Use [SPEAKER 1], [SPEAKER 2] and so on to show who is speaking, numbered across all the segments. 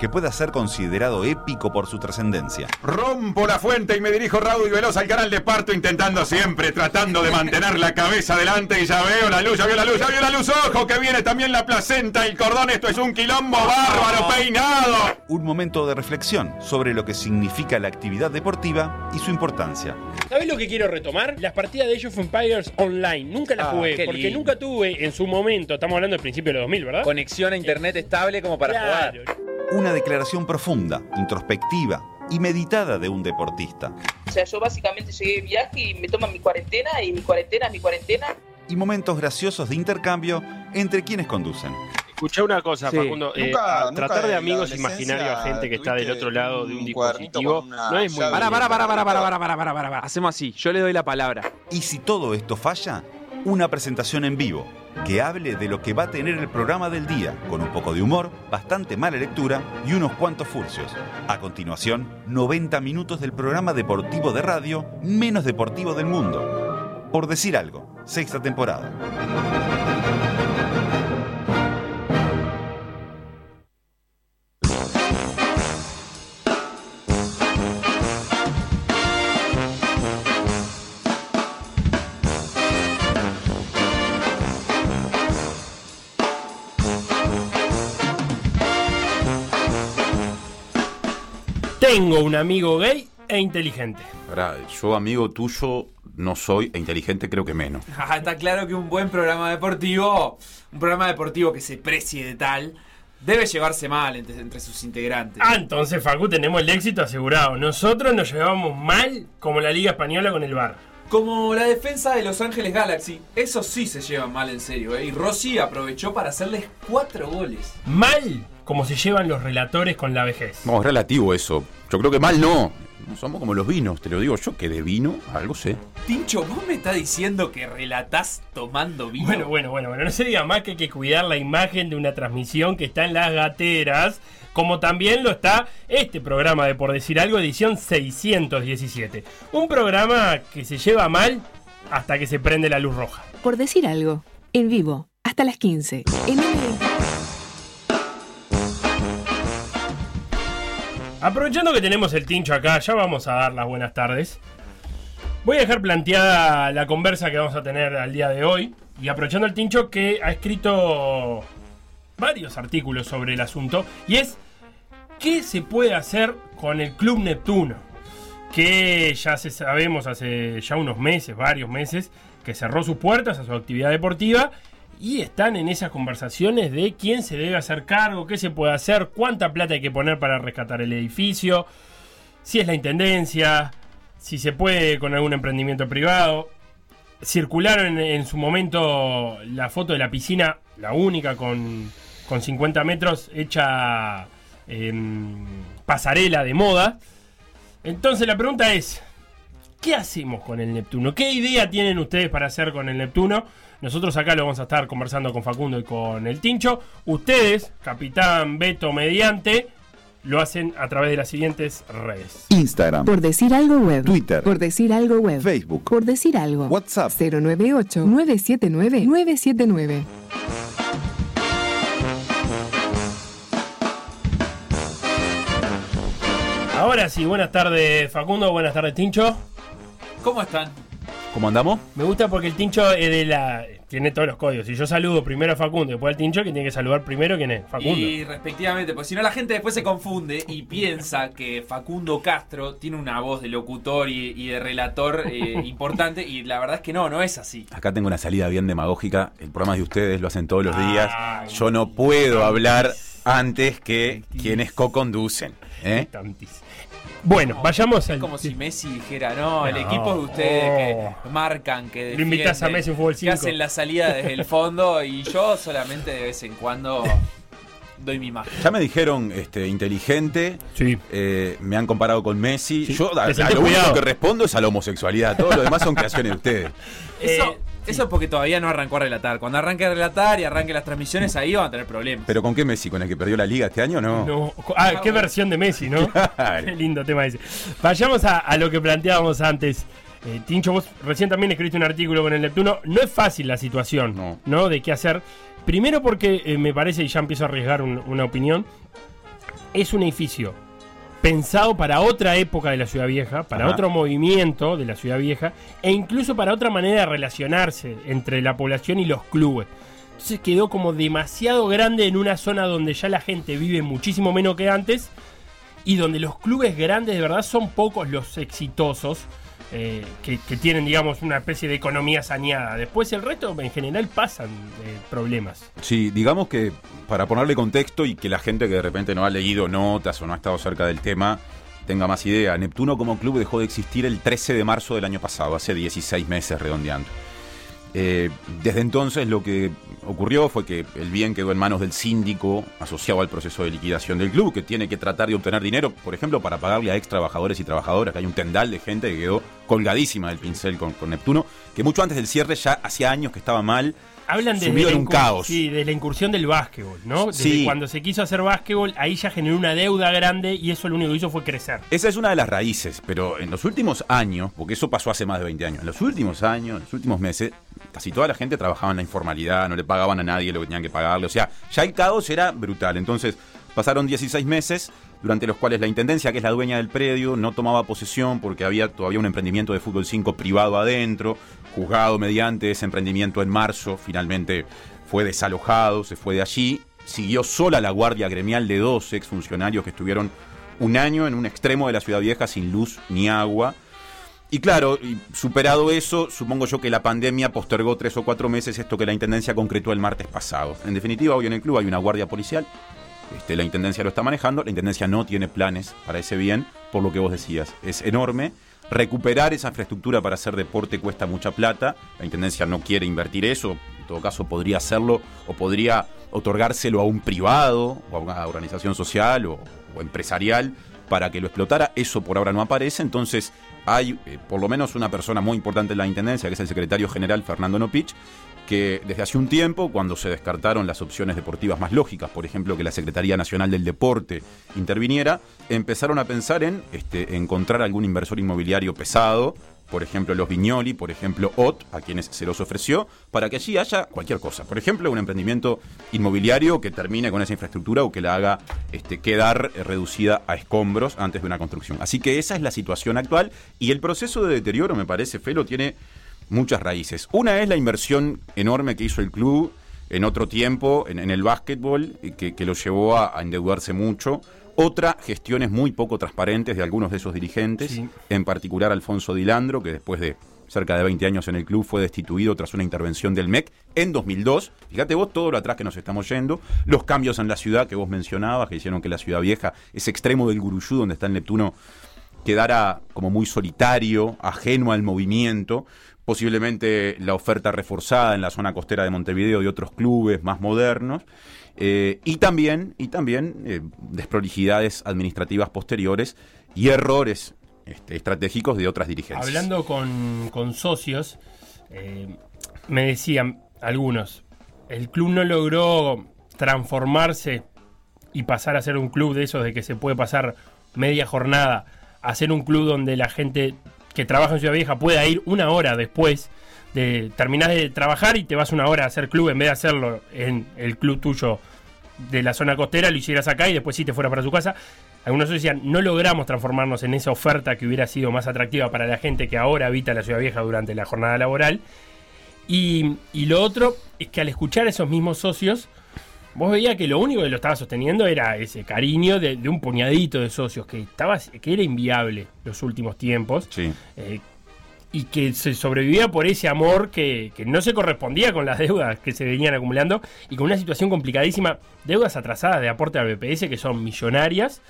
[SPEAKER 1] que pueda ser considerado épico por su trascendencia.
[SPEAKER 2] Rompo la fuente y me dirijo raudo y veloz al canal de parto, intentando siempre, tratando de mantener la cabeza adelante y ya veo la luz, ya veo la luz, ya veo la luz, ojo, que viene también la placenta, el cordón, esto es un quilombo bárbaro, peinado.
[SPEAKER 1] Un momento de reflexión sobre lo que significa la actividad deportiva y su importancia.
[SPEAKER 3] ¿Sabes lo que quiero retomar? Las partidas de Age of Empires online. Nunca las
[SPEAKER 4] Ah,
[SPEAKER 3] jugué, porque
[SPEAKER 4] lindo.
[SPEAKER 3] nunca tuve en su momento, estamos hablando del principio de los 2000, ¿verdad?
[SPEAKER 4] Conexión a internet estable como para
[SPEAKER 3] Claro.
[SPEAKER 4] jugar.
[SPEAKER 1] Una declaración profunda, introspectiva y meditada de un deportista.
[SPEAKER 5] O sea, yo básicamente llegué de viaje y me toman mi cuarentena y mi cuarentena mi cuarentena.
[SPEAKER 1] Y momentos graciosos de intercambio entre quienes conducen.
[SPEAKER 3] Escuché una cosa,
[SPEAKER 4] Sí.
[SPEAKER 3] Facundo. eh,
[SPEAKER 6] Nunca-
[SPEAKER 3] tratar
[SPEAKER 6] nunca
[SPEAKER 3] de amigos imaginarios a gente que está del otro lado de un dispositivo no es muy
[SPEAKER 4] para, para, para, para, para, para, para, para, para. Hacemos así. Yo le doy la palabra.
[SPEAKER 1] Y si todo esto falla, una presentación en vivo que hable de lo que va a tener el programa del día, con un poco de humor, bastante mala lectura y unos cuantos furcios. A continuación, 90 minutos del programa deportivo de radio menos deportivo del mundo. Por decir algo, sexta temporada.
[SPEAKER 3] Tengo un amigo gay e inteligente.
[SPEAKER 7] Pará, yo amigo tuyo no soy e inteligente creo que menos.
[SPEAKER 8] Ajá, Está claro que un buen programa deportivo, un programa deportivo que se precie de tal, debe llevarse mal entre, entre sus integrantes.
[SPEAKER 3] Ah, entonces, Facu, tenemos el éxito asegurado. Nosotros nos llevamos mal como la Liga Española con el bar.
[SPEAKER 8] Como la defensa de Los Ángeles Galaxy, eso sí se llevan mal en serio. ¿eh? Y Rossi aprovechó para hacerles cuatro goles.
[SPEAKER 3] Mal como se llevan los relatores con la vejez.
[SPEAKER 7] No, es relativo eso. Yo creo que mal no. No somos como los vinos, te lo digo yo, que de vino algo sé.
[SPEAKER 8] Tincho, ¿vos me estás diciendo que relatás tomando vino?
[SPEAKER 3] Bueno, bueno, bueno, bueno, no se diga más que hay que cuidar la imagen de una transmisión que está en las gateras, como también lo está este programa de Por Decir Algo, edición 617. Un programa que se lleva mal hasta que se prende la luz roja.
[SPEAKER 9] Por decir algo, en vivo, hasta las 15. En M20.
[SPEAKER 3] Aprovechando que tenemos el tincho acá, ya vamos a dar las buenas tardes. Voy a dejar planteada la conversa que vamos a tener al día de hoy. Y aprovechando el tincho que ha escrito varios artículos sobre el asunto. Y es, ¿qué se puede hacer con el Club Neptuno? Que ya se sabemos hace ya unos meses, varios meses, que cerró sus puertas a su actividad deportiva. Y están en esas conversaciones de quién se debe hacer cargo, qué se puede hacer, cuánta plata hay que poner para rescatar el edificio, si es la intendencia, si se puede con algún emprendimiento privado. Circularon en, su momento la foto de la piscina, la única con, con 50 metros, hecha en pasarela de moda. Entonces la pregunta es, ¿qué hacemos con el Neptuno? ¿Qué idea tienen ustedes para hacer con el Neptuno? Nosotros acá lo vamos a estar conversando con Facundo y con el Tincho. Ustedes, Capitán Beto mediante, lo hacen a través de las siguientes redes.
[SPEAKER 1] Instagram,
[SPEAKER 9] Por decir algo web.
[SPEAKER 1] Twitter,
[SPEAKER 9] Por decir algo web.
[SPEAKER 1] Facebook,
[SPEAKER 9] Por decir algo.
[SPEAKER 1] WhatsApp.
[SPEAKER 9] 098-979-979.
[SPEAKER 3] Ahora sí, buenas tardes Facundo, buenas tardes Tincho.
[SPEAKER 8] ¿Cómo están?
[SPEAKER 7] ¿Cómo andamos?
[SPEAKER 3] Me gusta porque el Tincho es de la... Tiene todos los códigos. Si yo saludo primero a Facundo y después al Tincho, que tiene que saludar primero quién es. Facundo.
[SPEAKER 8] Y respectivamente, pues si no la gente después se confunde y piensa que Facundo Castro tiene una voz de locutor y, y de relator eh, importante y la verdad es que no, no es así.
[SPEAKER 7] Acá tengo una salida bien demagógica. El programa es de ustedes, lo hacen todos los días.
[SPEAKER 3] Ay,
[SPEAKER 7] Yo no puedo hablar antes que quienes co-conducen. ¿eh?
[SPEAKER 3] Bueno, vayamos
[SPEAKER 8] Es
[SPEAKER 3] al...
[SPEAKER 8] como si Messi dijera, no, el
[SPEAKER 3] No.
[SPEAKER 8] equipo de ustedes
[SPEAKER 3] Oh.
[SPEAKER 8] que marcan, que
[SPEAKER 3] Lo invitas a
[SPEAKER 8] defienden,
[SPEAKER 3] Messi en fútbol
[SPEAKER 8] que
[SPEAKER 3] 5.
[SPEAKER 8] hacen la salida desde el fondo y yo solamente de vez en cuando doy mi imagen.
[SPEAKER 7] Ya me dijeron este, inteligente,
[SPEAKER 3] Sí.
[SPEAKER 7] eh, me han comparado con Messi.
[SPEAKER 3] Sí,
[SPEAKER 7] Yo a, lo único que respondo es a la homosexualidad. Todo lo demás son creaciones de ustedes.
[SPEAKER 8] Eso,
[SPEAKER 3] Eh,
[SPEAKER 8] Eso es porque todavía no arrancó a relatar. Cuando arranque a relatar y arranque las transmisiones, ahí van a tener problemas.
[SPEAKER 7] ¿Pero con qué Messi? ¿Con el que perdió la liga este año? No.
[SPEAKER 3] No. Ah, qué versión de Messi, ¿no?
[SPEAKER 7] Claro.
[SPEAKER 3] Qué lindo tema ese. Vayamos a, a lo que planteábamos antes. Eh, Tincho, vos recién también escribiste un artículo con el Neptuno. No es fácil la situación,
[SPEAKER 7] No.
[SPEAKER 3] ¿no? De qué hacer. Primero porque eh, me parece, y ya empiezo a arriesgar un- una opinión, es un edificio pensado para otra época de la Ciudad Vieja, para
[SPEAKER 7] Ajá.
[SPEAKER 3] otro movimiento de la Ciudad Vieja, e incluso para otra manera de relacionarse entre la población y los clubes. Entonces quedó como demasiado grande en una zona donde ya la gente vive muchísimo menos que antes y donde los clubes grandes de verdad son pocos los exitosos eh, que, tienen, digamos, una especie de economía saneada. Después el resto en general pasan eh, problemas.
[SPEAKER 7] Sí, digamos que para ponerle contexto y que la gente que de repente no ha leído notas o no ha estado cerca del tema tenga más idea, Neptuno como club dejó de existir el 13 de marzo del año pasado, hace 16 meses redondeando. Eh, desde entonces lo que ocurrió fue que el bien quedó en manos del síndico asociado al proceso de liquidación del club, que tiene que tratar de obtener dinero, por ejemplo, para pagarle a ex trabajadores y trabajadoras, que hay un tendal de gente que quedó colgadísima del pincel con, con Neptuno, que mucho antes del cierre ya hacía años que estaba mal.
[SPEAKER 3] Hablan de, de
[SPEAKER 7] un caos.
[SPEAKER 3] Sí, de la incursión del básquetbol, ¿no? Desde
[SPEAKER 7] Sí.
[SPEAKER 3] cuando se quiso hacer básquetbol, ahí ya generó una deuda grande y eso lo único que hizo fue crecer.
[SPEAKER 7] Esa es una de las raíces, pero en los últimos años, porque eso pasó hace más de 20 años, en los últimos años, en los últimos meses, casi toda la gente trabajaba en la informalidad, no le pagaban a nadie lo que tenían que pagarle, o sea, ya el caos era brutal. Entonces, pasaron 16 meses durante los cuales la intendencia, que es la dueña del predio, no tomaba posesión porque había todavía un emprendimiento de fútbol 5 privado adentro, juzgado mediante ese emprendimiento en marzo, finalmente fue desalojado, se fue de allí, siguió sola la guardia gremial de dos exfuncionarios que estuvieron un año en un extremo de la ciudad vieja sin luz ni agua. Y claro, superado eso, supongo yo que la pandemia postergó tres o cuatro meses esto que la Intendencia concretó el martes pasado. En definitiva, hoy en el club hay una guardia policial. Este, la Intendencia lo está manejando. La Intendencia no tiene planes para ese bien, por lo que vos decías. Es enorme. Recuperar esa infraestructura para hacer deporte cuesta mucha plata. La Intendencia no quiere invertir eso. En todo caso, podría hacerlo o podría otorgárselo a un privado o a una organización social o, o empresarial para que lo explotara. Eso por ahora no aparece. Entonces hay eh, por lo menos una persona muy importante en la Intendencia, que es el secretario general Fernando Nopich, que desde hace un tiempo, cuando se descartaron las opciones deportivas más lógicas, por ejemplo, que la Secretaría Nacional del Deporte interviniera, empezaron a pensar en este, encontrar algún inversor inmobiliario pesado, por ejemplo los Viñoli, por ejemplo OT, a quienes se los ofreció, para que allí haya cualquier cosa. Por ejemplo, un emprendimiento inmobiliario que termine con esa infraestructura o que la haga este, quedar eh, reducida a escombros antes de una construcción. Así que esa es la situación actual y el proceso de deterioro, me parece, Felo, tiene muchas raíces. Una es la inversión enorme que hizo el club en otro tiempo en, el básquetbol, y que, que lo llevó a endeudarse mucho. Otra, gestiones muy poco transparentes de algunos de esos dirigentes,
[SPEAKER 3] Sí.
[SPEAKER 7] en particular Alfonso Dilandro, que después de cerca de 20 años en el club fue destituido tras una intervención del MEC en 2002. Fíjate vos todo lo atrás que nos estamos yendo, los cambios en la ciudad que vos mencionabas, que hicieron que la ciudad vieja, ese extremo del Guruyú donde está el Neptuno, quedara como muy solitario, ajeno al movimiento. Posiblemente la oferta reforzada en la zona costera de Montevideo y otros clubes más modernos. Eh, y también, y también eh, desprolijidades administrativas posteriores y errores este, estratégicos de otras dirigencias.
[SPEAKER 3] Hablando con, socios, eh, me decían algunos, el club no logró transformarse y pasar a ser un club de esos de que se puede pasar media jornada a ser un club donde la gente que trabaja en Ciudad Vieja pueda ir una hora después de terminar de trabajar y te vas una hora a hacer club en vez de hacerlo en el club tuyo de la zona costera, lo hicieras acá y después sí te fuera para su casa. Algunos decían, no logramos transformarnos en esa oferta que hubiera sido más atractiva para la gente que ahora habita la Ciudad Vieja durante la jornada laboral. Y, y lo otro es que al escuchar a esos mismos socios, vos veías que lo único que lo estaba sosteniendo era ese cariño de, de un puñadito de socios que, estaba, que era inviable los últimos tiempos.
[SPEAKER 7] Sí.
[SPEAKER 3] Eh, y que se sobrevivía por ese amor que, que no se correspondía con las deudas que se venían acumulando y con una situación complicadísima, deudas atrasadas de aporte al BPS que son millonarias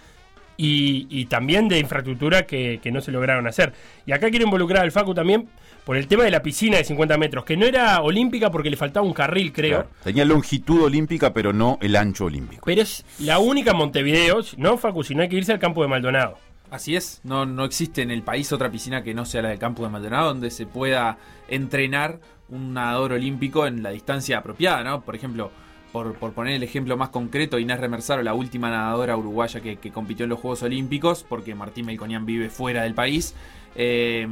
[SPEAKER 3] y, y también de infraestructura que, que no se lograron hacer. Y acá quiero involucrar al Facu también por el tema de la piscina de 50 metros, que no era olímpica porque le faltaba un carril, creo.
[SPEAKER 7] Claro. Tenía longitud olímpica, pero no el ancho olímpico.
[SPEAKER 3] Pero es la única en Montevideo, no Facu, si no hay que irse al campo de Maldonado.
[SPEAKER 8] Así es, no, no existe en el país otra piscina que no sea la del campo de Maldonado donde se pueda entrenar un nadador olímpico en la distancia apropiada, ¿no? Por ejemplo, por, por poner el ejemplo más concreto, Inés Remersaro, la última nadadora uruguaya que, que compitió en los Juegos Olímpicos, porque Martín Melconian vive fuera del país, eh,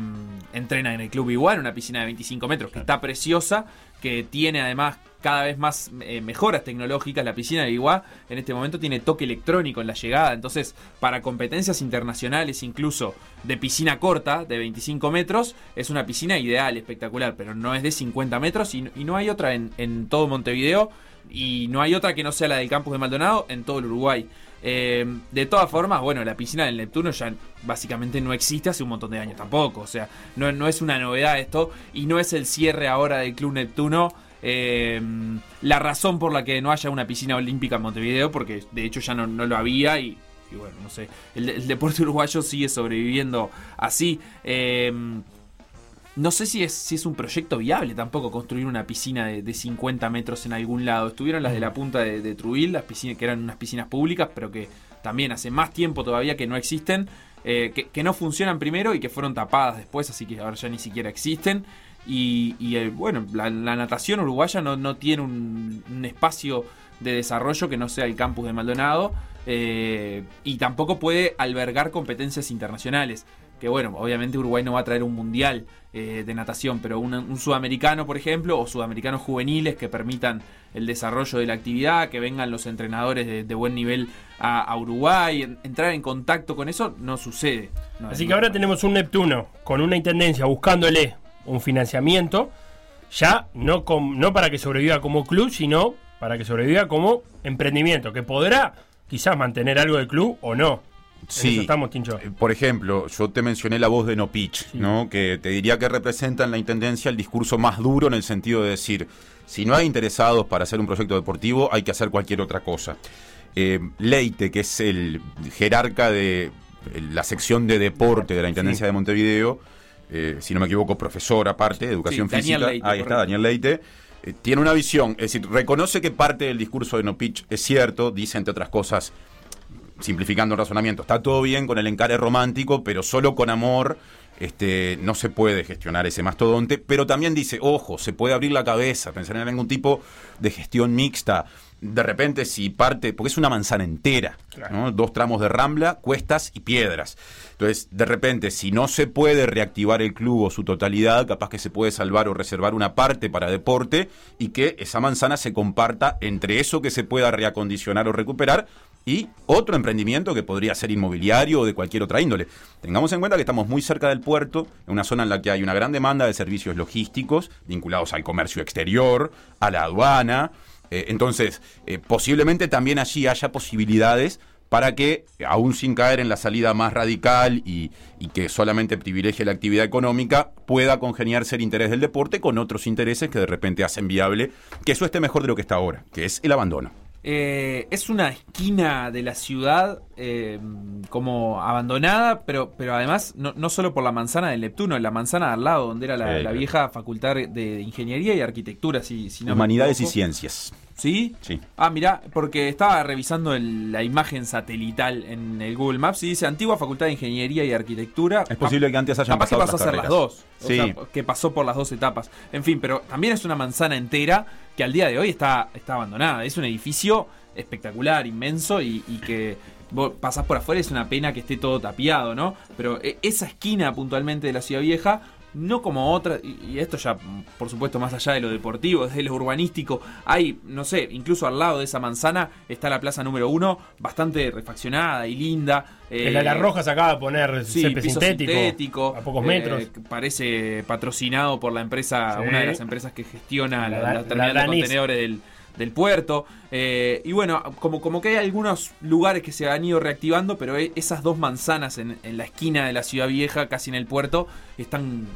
[SPEAKER 8] entrena en el Club Igual, una piscina de 25 metros, que está preciosa, que tiene además cada vez más eh, mejoras tecnológicas. La piscina de Iguá en este momento tiene toque electrónico en la llegada. Entonces, para competencias internacionales, incluso de piscina corta, de 25 metros, es una piscina ideal, espectacular, pero no es de 50 metros y, y no hay otra en, en todo Montevideo. Y no hay otra que no sea la del campus de Maldonado en todo el Uruguay. Eh, de todas formas, bueno, la piscina del Neptuno ya básicamente no existe hace un montón de años tampoco. O sea, no, no es una novedad esto y no es el cierre ahora del Club Neptuno. Eh, la razón por la que no haya una piscina olímpica en Montevideo, porque de hecho ya no, no lo había y, y bueno, no sé, el, el deporte uruguayo sigue sobreviviendo así. Eh, no sé si es, si es un proyecto viable tampoco construir una piscina de, de 50 metros en algún lado. Estuvieron las de la punta de, de Trubil, las piscinas que eran unas piscinas públicas, pero que también hace más tiempo todavía que no existen, eh, que, que no funcionan primero y que fueron tapadas después, así que ahora ya ni siquiera existen. Y, y, eh, bueno, la, la natación uruguaya no, no tiene un, un espacio de desarrollo que no sea el campus de Maldonado eh, y tampoco puede albergar competencias internacionales. Que bueno, obviamente Uruguay no va a traer un mundial eh, de natación, pero un, un sudamericano, por ejemplo, o sudamericanos juveniles que permitan el desarrollo de la actividad, que vengan los entrenadores de, de buen nivel a, a Uruguay, en- entrar en contacto con eso no sucede. No,
[SPEAKER 3] Así que ahora tenemos un Neptuno con una intendencia buscándole un financiamiento, ya no, com- no para que sobreviva como club, sino para que sobreviva como emprendimiento, que podrá quizás mantener algo del club o no. En
[SPEAKER 7] Sí.
[SPEAKER 3] eso estamos, Tincho.
[SPEAKER 7] Eh, Por ejemplo, yo te mencioné la voz de No Pitch, ¿no? Que te diría que representa en la intendencia el discurso más duro en el sentido de decir, si no hay interesados para hacer un proyecto deportivo, hay que hacer cualquier otra cosa. Eh, Leite, que es el jerarca de la sección de deporte de la Intendencia de Montevideo, eh, si no me equivoco, profesor aparte de educación
[SPEAKER 8] Sí,
[SPEAKER 7] física,
[SPEAKER 8] Leite,
[SPEAKER 7] ahí está. Daniel Leite, eh, tiene una visión, es decir, reconoce que parte del discurso de No Pitch es cierto, dice entre otras cosas, simplificando el razonamiento, está todo bien con el encare romántico, pero solo con amor este, no se puede gestionar ese mastodonte, pero también dice, ojo, se puede abrir la cabeza, pensar en algún tipo de gestión mixta. De repente, si parte, porque es una manzana entera, ¿no? dos tramos de rambla, cuestas y piedras. Entonces, de repente, si no se puede reactivar el club o su totalidad, capaz que se puede salvar o reservar una parte para deporte y que esa manzana se comparta entre eso que se pueda reacondicionar o recuperar y otro emprendimiento que podría ser inmobiliario o de cualquier otra índole. Tengamos en cuenta que estamos muy cerca del puerto, en una zona en la que hay una gran demanda de servicios logísticos vinculados al comercio exterior, a la aduana. Eh, entonces, eh, posiblemente también allí haya posibilidades para que, aún sin caer en la salida más radical y, y que solamente privilegie la actividad económica, pueda congeniarse el interés del deporte con otros intereses que de repente hacen viable que eso esté mejor de lo que está ahora, que es el abandono.
[SPEAKER 8] Eh, es una esquina de la ciudad eh, como abandonada, pero, pero además no, no solo por la manzana del Neptuno, la manzana de al lado, donde era la,
[SPEAKER 7] Sí,
[SPEAKER 8] la
[SPEAKER 7] claro.
[SPEAKER 8] vieja facultad de Ingeniería y Arquitectura, si, si no me
[SPEAKER 7] Humanidades y ciencias.
[SPEAKER 8] ¿Sí?
[SPEAKER 7] Sí.
[SPEAKER 8] Ah, mira, porque estaba revisando el- la imagen satelital en el Google Maps y dice antigua Facultad de Ingeniería y Arquitectura.
[SPEAKER 7] Es posible que antes hayan
[SPEAKER 8] Capaz que
[SPEAKER 7] pasado
[SPEAKER 8] pasó a ser las dos. O
[SPEAKER 7] Sí.
[SPEAKER 8] sea, que pasó por las dos etapas. En fin, pero también es una manzana entera que al día de hoy está, está abandonada. Es un edificio espectacular, inmenso y, y que vos pasás por afuera es una pena que esté todo tapiado, ¿no? Pero eh, esa esquina puntualmente de la ciudad vieja no como otra, y esto ya, por supuesto, más allá de lo deportivo, desde lo urbanístico, hay, no sé, incluso al lado de esa manzana está la plaza número uno, bastante refaccionada y linda.
[SPEAKER 3] El
[SPEAKER 8] eh,
[SPEAKER 3] Ala Roja se acaba de poner
[SPEAKER 8] Sí, piso
[SPEAKER 3] sintético,
[SPEAKER 8] sintético,
[SPEAKER 3] a pocos
[SPEAKER 8] eh,
[SPEAKER 3] metros.
[SPEAKER 8] que parece patrocinado por la empresa,
[SPEAKER 3] Sí.
[SPEAKER 8] una de las empresas que gestiona la,
[SPEAKER 3] La-
[SPEAKER 8] la
[SPEAKER 3] la
[SPEAKER 8] terminal de contenedores del, del puerto. Eh, y bueno, como, como que hay algunos lugares que se han ido reactivando, pero e- esas dos manzanas en, en la esquina de la ciudad vieja, casi en el puerto, están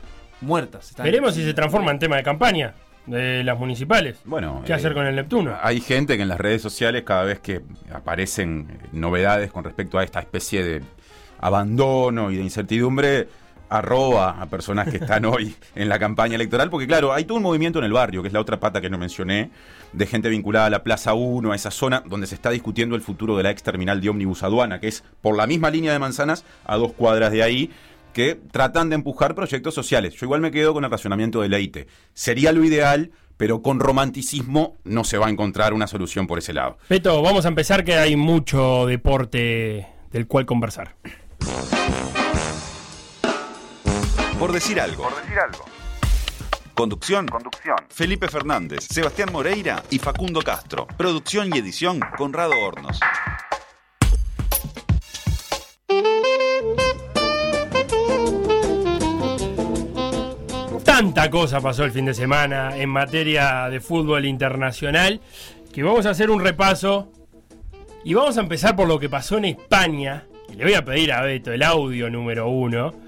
[SPEAKER 8] muertas. están-
[SPEAKER 3] Veremos si se transforma en tema de campaña de las municipales.
[SPEAKER 7] Bueno,
[SPEAKER 3] ¿Qué
[SPEAKER 7] eh,
[SPEAKER 3] hacer con el Neptuno?
[SPEAKER 7] Hay gente que en las redes sociales, cada vez que aparecen eh, novedades con respecto a esta especie de abandono y de incertidumbre, arroba a personas que están hoy en la campaña electoral, porque claro, hay todo un movimiento en el barrio, que es la otra pata que no mencioné, de gente vinculada a la Plaza 1, a esa zona donde se está discutiendo el futuro de la ex terminal de ómnibus aduana, que es por la misma línea de manzanas, a dos cuadras de ahí, que tratan de empujar proyectos sociales. Yo igual me quedo con el racionamiento de Leite. Sería lo ideal, pero con romanticismo no se va a encontrar una solución por ese lado.
[SPEAKER 3] Peto, vamos a empezar que hay mucho deporte del cual conversar.
[SPEAKER 1] Por decir algo. Conducción. Felipe Fernández, Sebastián Moreira y Facundo Castro. Producción y edición Conrado Hornos.
[SPEAKER 3] Tanta cosa pasó el fin de semana en materia de fútbol internacional que vamos a hacer un repaso y vamos a empezar por lo que pasó en España. Y le voy a pedir a Beto el audio número uno.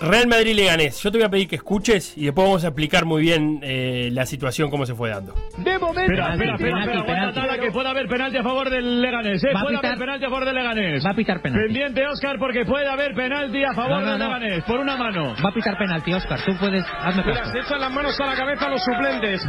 [SPEAKER 3] Real Madrid Leganés. Yo te voy a pedir que escuches y después vamos a explicar muy bien eh, la situación, cómo se fue dando.
[SPEAKER 6] De momento. Espera, espera, espera, Tala, que puede haber penalti a favor del Leganés. ¿eh?
[SPEAKER 10] Va a
[SPEAKER 6] Puede
[SPEAKER 10] pitar-
[SPEAKER 6] haber penalti a favor del Leganés.
[SPEAKER 10] Va a pitar penalti.
[SPEAKER 6] Pendiente, Oscar, porque puede haber penalti a favor
[SPEAKER 10] No, no,
[SPEAKER 6] del
[SPEAKER 10] no.
[SPEAKER 6] Leganés. Por una mano.
[SPEAKER 10] Va a pitar penalti, Oscar. Tú puedes. Hazme
[SPEAKER 6] Mira,
[SPEAKER 10] caso.
[SPEAKER 6] se echan las manos a la cabeza los suplentes.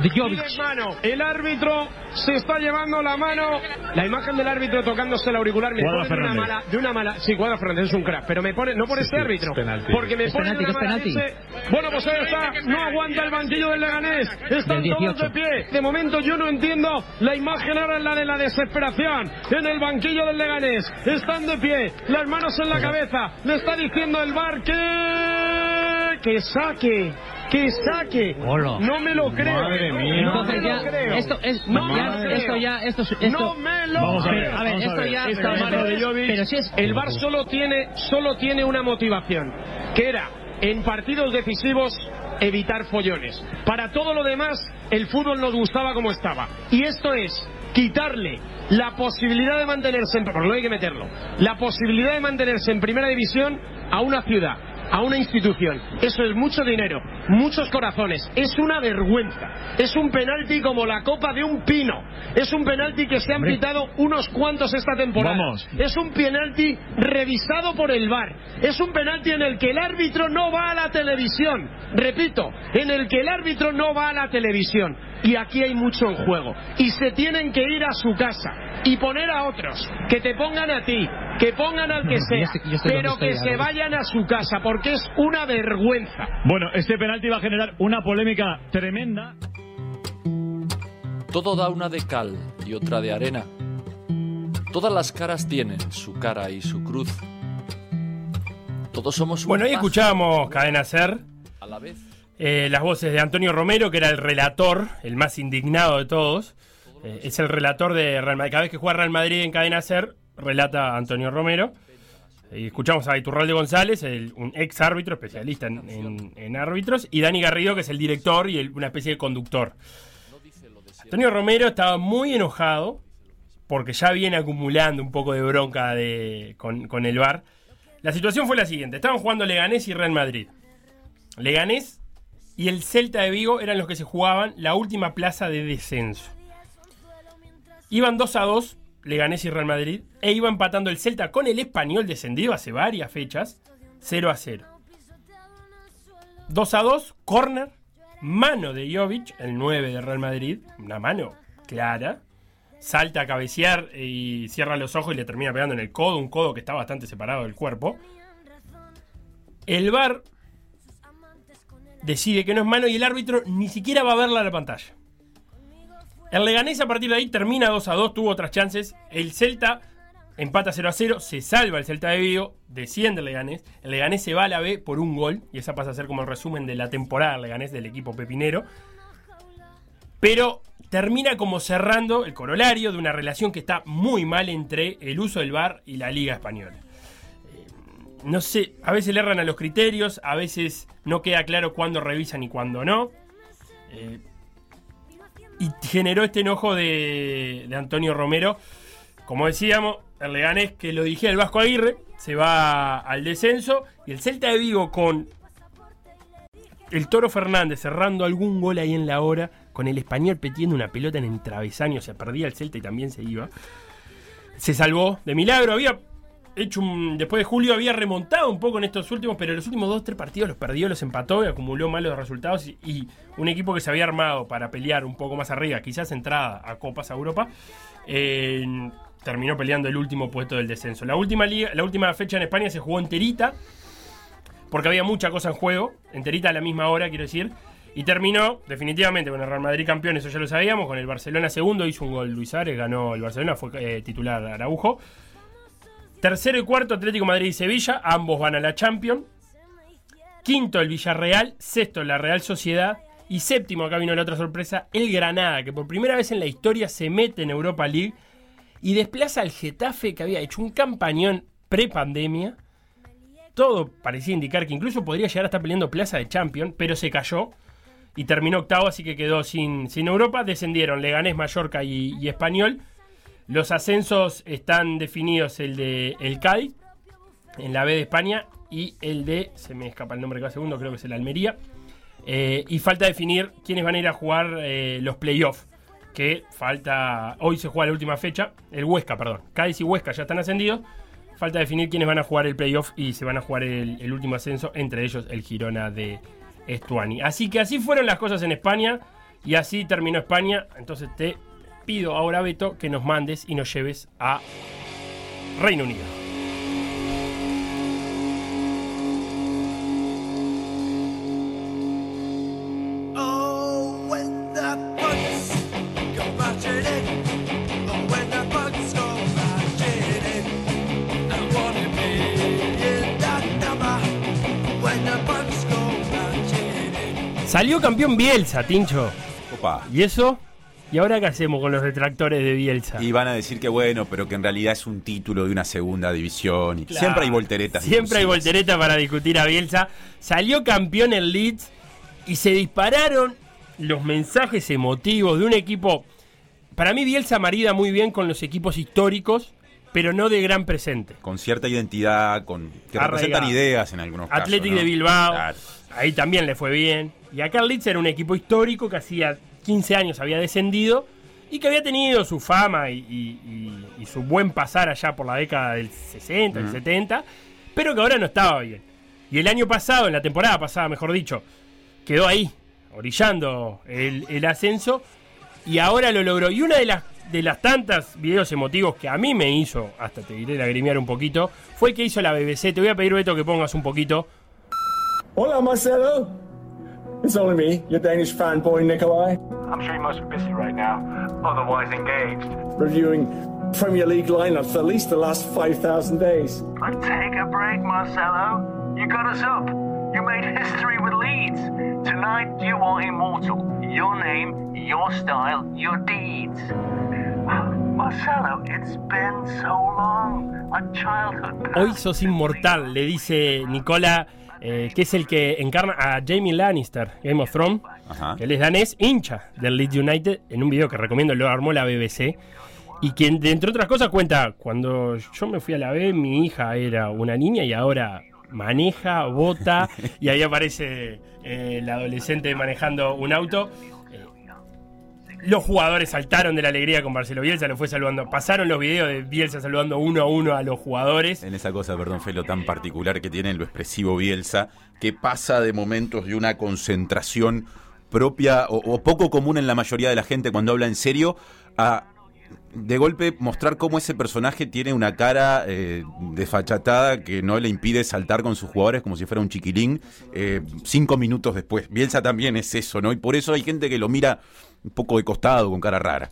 [SPEAKER 6] Mano. El árbitro se está llevando la mano. La imagen del árbitro tocándose el auricular me pone de una mala, de una mala. Sí, Cuadra Fernández es un crack, pero me pone no por este
[SPEAKER 11] sí,
[SPEAKER 6] árbitro,
[SPEAKER 11] es penalti.
[SPEAKER 6] porque me pone de
[SPEAKER 10] penalti, que es
[SPEAKER 6] bueno, pues ahí está. No aguanta el banquillo del Leganés. Están
[SPEAKER 10] Del
[SPEAKER 6] todos
[SPEAKER 10] 18.
[SPEAKER 6] de pie. De momento yo no entiendo la imagen ahora es la de la desesperación en el banquillo del Leganés. Están de pie, las manos en la cabeza. Le está diciendo el bar que que saque, que saque. No me lo creo.
[SPEAKER 11] Madre mía.
[SPEAKER 6] No
[SPEAKER 10] Entonces ya.
[SPEAKER 6] lo creo.
[SPEAKER 10] Esto es.
[SPEAKER 6] No
[SPEAKER 10] ya-
[SPEAKER 6] me lo
[SPEAKER 10] esto
[SPEAKER 6] creo.
[SPEAKER 10] ya. Esto, esto,
[SPEAKER 6] No me lo
[SPEAKER 11] Vamos a
[SPEAKER 6] creo.
[SPEAKER 11] ver,
[SPEAKER 10] A ver, esto
[SPEAKER 11] a ver.
[SPEAKER 10] ya.
[SPEAKER 6] De Jovic,
[SPEAKER 10] Pero si es.
[SPEAKER 6] el VAR solo tiene, solo tiene una motivación, que era en partidos decisivos evitar follones. Para todo lo demás, el fútbol nos gustaba como estaba. Y esto es quitarle la posibilidad de mantenerse, en, porque no hay que meterlo, la posibilidad de mantenerse en primera división a una ciudad, a una institución. Eso es mucho dinero, muchos corazones. Es una vergüenza. Es un penalti como la copa de un pino. Es un penalti que se han pitado unos cuantos esta temporada.
[SPEAKER 11] Vamos.
[SPEAKER 6] Es un penalti revisado por el VAR. Es un penalti en el que el árbitro no va a la televisión. Repito, en el que el árbitro no va a la televisión. Y aquí hay mucho en juego. Y se tienen que ir a su casa y poner a otros. Que te pongan a ti, que pongan al que sea.
[SPEAKER 10] estoy
[SPEAKER 6] Pero que se vayan a su casa porque es una vergüenza.
[SPEAKER 11] Bueno, este penalti va a generar una polémica tremenda.
[SPEAKER 12] Todo da una de cal y otra de arena. Todas las caras tienen su cara y su cruz. Todos somos
[SPEAKER 3] Bueno, ahí
[SPEAKER 12] paso
[SPEAKER 3] escuchábamos Cadena Ser.
[SPEAKER 12] a la vez.
[SPEAKER 3] Eh, las voces de Antonio Romero, que era el relator, el más indignado de todos. Eh, es el relator de Real Madrid. Cada vez que juega Real Madrid en Cadena Ser, relata Antonio Romero. Y escuchamos a Iturralde González, un ex árbitro, especialista en, árbitros, y Dani Garrido, que es el director y una especie de conductor. Antonio Romero estaba muy enojado porque ya viene acumulando un poco de bronca de, con, con el VAR. La situación fue la siguiente: estaban jugando Leganés y Real Madrid. Leganés y el Celta de Vigo eran los que se jugaban la última plaza de descenso. Iban 2 a 2, Leganés y Real Madrid, e iba empatando el Celta con el español descendido hace varias fechas, 0 a 0. 2 a 2, corner, mano de Jovic, el 9 de Real Madrid, una mano clara, salta a cabecear y cierra los ojos y le termina pegando en el codo, un codo que está bastante separado del cuerpo. El VAR decide que no es mano y el árbitro ni siquiera va a verla a la pantalla. El Leganés a partir de ahí termina 2 a 2, tuvo otras chances. El Celta empata 0 a 0, se salva el Celta de Vigo, desciende el Leganés. El Leganés se va a la B por un gol y esa pasa a ser como el resumen de la temporada del Leganés del equipo pepinero. Pero termina como cerrando el corolario de una relación que está muy mal entre el uso del VAR y la Liga Española no sé, a veces le erran a los criterios, a veces no queda claro cuándo revisan y cuándo no. Eh, y generó este enojo de, de Antonio Romero. Como decíamos, el Leganés que lo dije el Vasco Aguirre, se va al descenso. Y el Celta de Vigo con el Toro Fernández cerrando algún gol ahí en la hora, con el español petiendo una pelota en el travesaño, se perdía el Celta y también se iba. Se salvó de milagro, había hecho después de julio había remontado un poco en estos últimos, pero los últimos dos tres partidos los perdió, los empató y acumuló malos resultados y, un equipo que se había armado para pelear un poco más arriba, quizás entrada a Copas a Europa, eh, terminó peleando el último puesto del descenso. La última la última fecha en España se jugó enterita porque había mucha cosa en juego, enterita a la misma hora, quiero decir. Y terminó definitivamente con el Real Madrid campeón, eso ya lo sabíamos, con el Barcelona segundo, hizo un gol Luis Ares, ganó el Barcelona, fue eh, titular Araujo. Tercero y cuarto Atlético Madrid y Sevilla, ambos van a la Champions. Quinto el Villarreal, sexto la Real Sociedad y séptimo, acá vino la otra sorpresa, el Granada, que por primera vez en la historia se mete en Europa League y desplaza al Getafe que había hecho un campañón pre-pandemia. Todo parecía indicar que incluso podría llegar a estar peleando plaza de Champions, pero se cayó y terminó octavo, así que quedó sin, sin Europa. Descendieron Leganés, Mallorca y, y Español. Los ascensos están definidos el de el Cádiz en la B de España y el de, se me escapa el nombre cada segundo, creo que es el Almería. Eh, y falta definir quiénes van a ir a jugar eh, los playoffs. Que falta. Hoy se juega la última fecha. El Huesca, perdón. Cádiz y Huesca ya están ascendidos. Falta definir quiénes van a jugar el playoff y se van a jugar el, el último ascenso. Entre ellos el Girona de Estuani. Así que así fueron las cosas en España. Y así terminó España. Entonces te pido ahora, Beto, que nos mandes y nos lleves a Reino Unido.
[SPEAKER 13] Oh. Oh.
[SPEAKER 3] Salió campeón Bielsa, Tincho.
[SPEAKER 7] Opa.
[SPEAKER 3] ¿Y eso? ¿Y ahora qué hacemos con los detractores de Bielsa?
[SPEAKER 7] Y van a decir que bueno, pero que en realidad es un título de una segunda división. Y
[SPEAKER 3] Claro.
[SPEAKER 7] Siempre hay volteretas.
[SPEAKER 3] Siempre hay
[SPEAKER 7] discursivas.
[SPEAKER 3] voltereta para discutir a Bielsa. Salió campeón en Leeds y se dispararon los mensajes emotivos de un equipo. Para mí, Bielsa marida muy bien con los equipos históricos, pero no de gran presente.
[SPEAKER 7] Con cierta identidad, con que
[SPEAKER 3] Arraigado.
[SPEAKER 7] representan ideas en algunos casos.
[SPEAKER 3] Athletic
[SPEAKER 7] ¿no?
[SPEAKER 3] de Bilbao,
[SPEAKER 7] Claro.
[SPEAKER 3] ahí también le fue bien. Y acá el Leeds era un equipo histórico que hacía 15 años había descendido y que había tenido su fama y, y- y- y su buen pasar allá por la década del 60, el
[SPEAKER 7] Ujú.
[SPEAKER 3] 70, pero que ahora no estaba bien. Y el año pasado, en la temporada pasada, mejor dicho, quedó ahí, orillando el, el ascenso y ahora lo logró. Y una de las, de las tantas videos emotivos que a mí me hizo, hasta te diré lagrimear un poquito, fue el que hizo la BBC. Te voy a pedir, Beto, que pongas un poquito.
[SPEAKER 14] Hola, Marcelo. It's only me, your Danish fanboy Nikolai,
[SPEAKER 15] I'm sure you must be busy right now, otherwise engaged.
[SPEAKER 14] reviewing Premier League lineups for at least the last 5,000 days.
[SPEAKER 15] But take a break, Marcelo. You got us up. You made history with Leeds. Tonight you are immortal. Your name, your style, your deeds. Marcelo, it's been so long. A childhood.
[SPEAKER 3] Hoy sos inmortal, le dice Nicola, eh, que es el que encarna a Jamie Lannister, Game of Thrones.
[SPEAKER 7] Ajá.
[SPEAKER 3] Él es danés, hincha del Leeds United, en un video que recomiendo, lo armó la BBC. Y quien, entre otras cosas, cuenta, cuando yo me fui a la B, mi hija era una niña y ahora maneja, vota, y ahí aparece eh, el adolescente manejando un auto. Los jugadores saltaron de la alegría con Marcelo Bielsa, lo fue saludando. Pasaron los videos de Bielsa saludando uno a uno a los jugadores.
[SPEAKER 7] En esa cosa, perdón, Felo, tan particular que tiene lo expresivo Bielsa, que pasa de momentos de una concentración propia o, o poco común en la mayoría de la gente cuando habla en serio, a de golpe mostrar cómo ese personaje tiene una cara eh, desfachatada que no le impide saltar con sus jugadores como si fuera un chiquilín eh, cinco minutos después. Bielsa también es eso, ¿no? Y por eso hay gente que lo mira un poco de costado, con cara rara.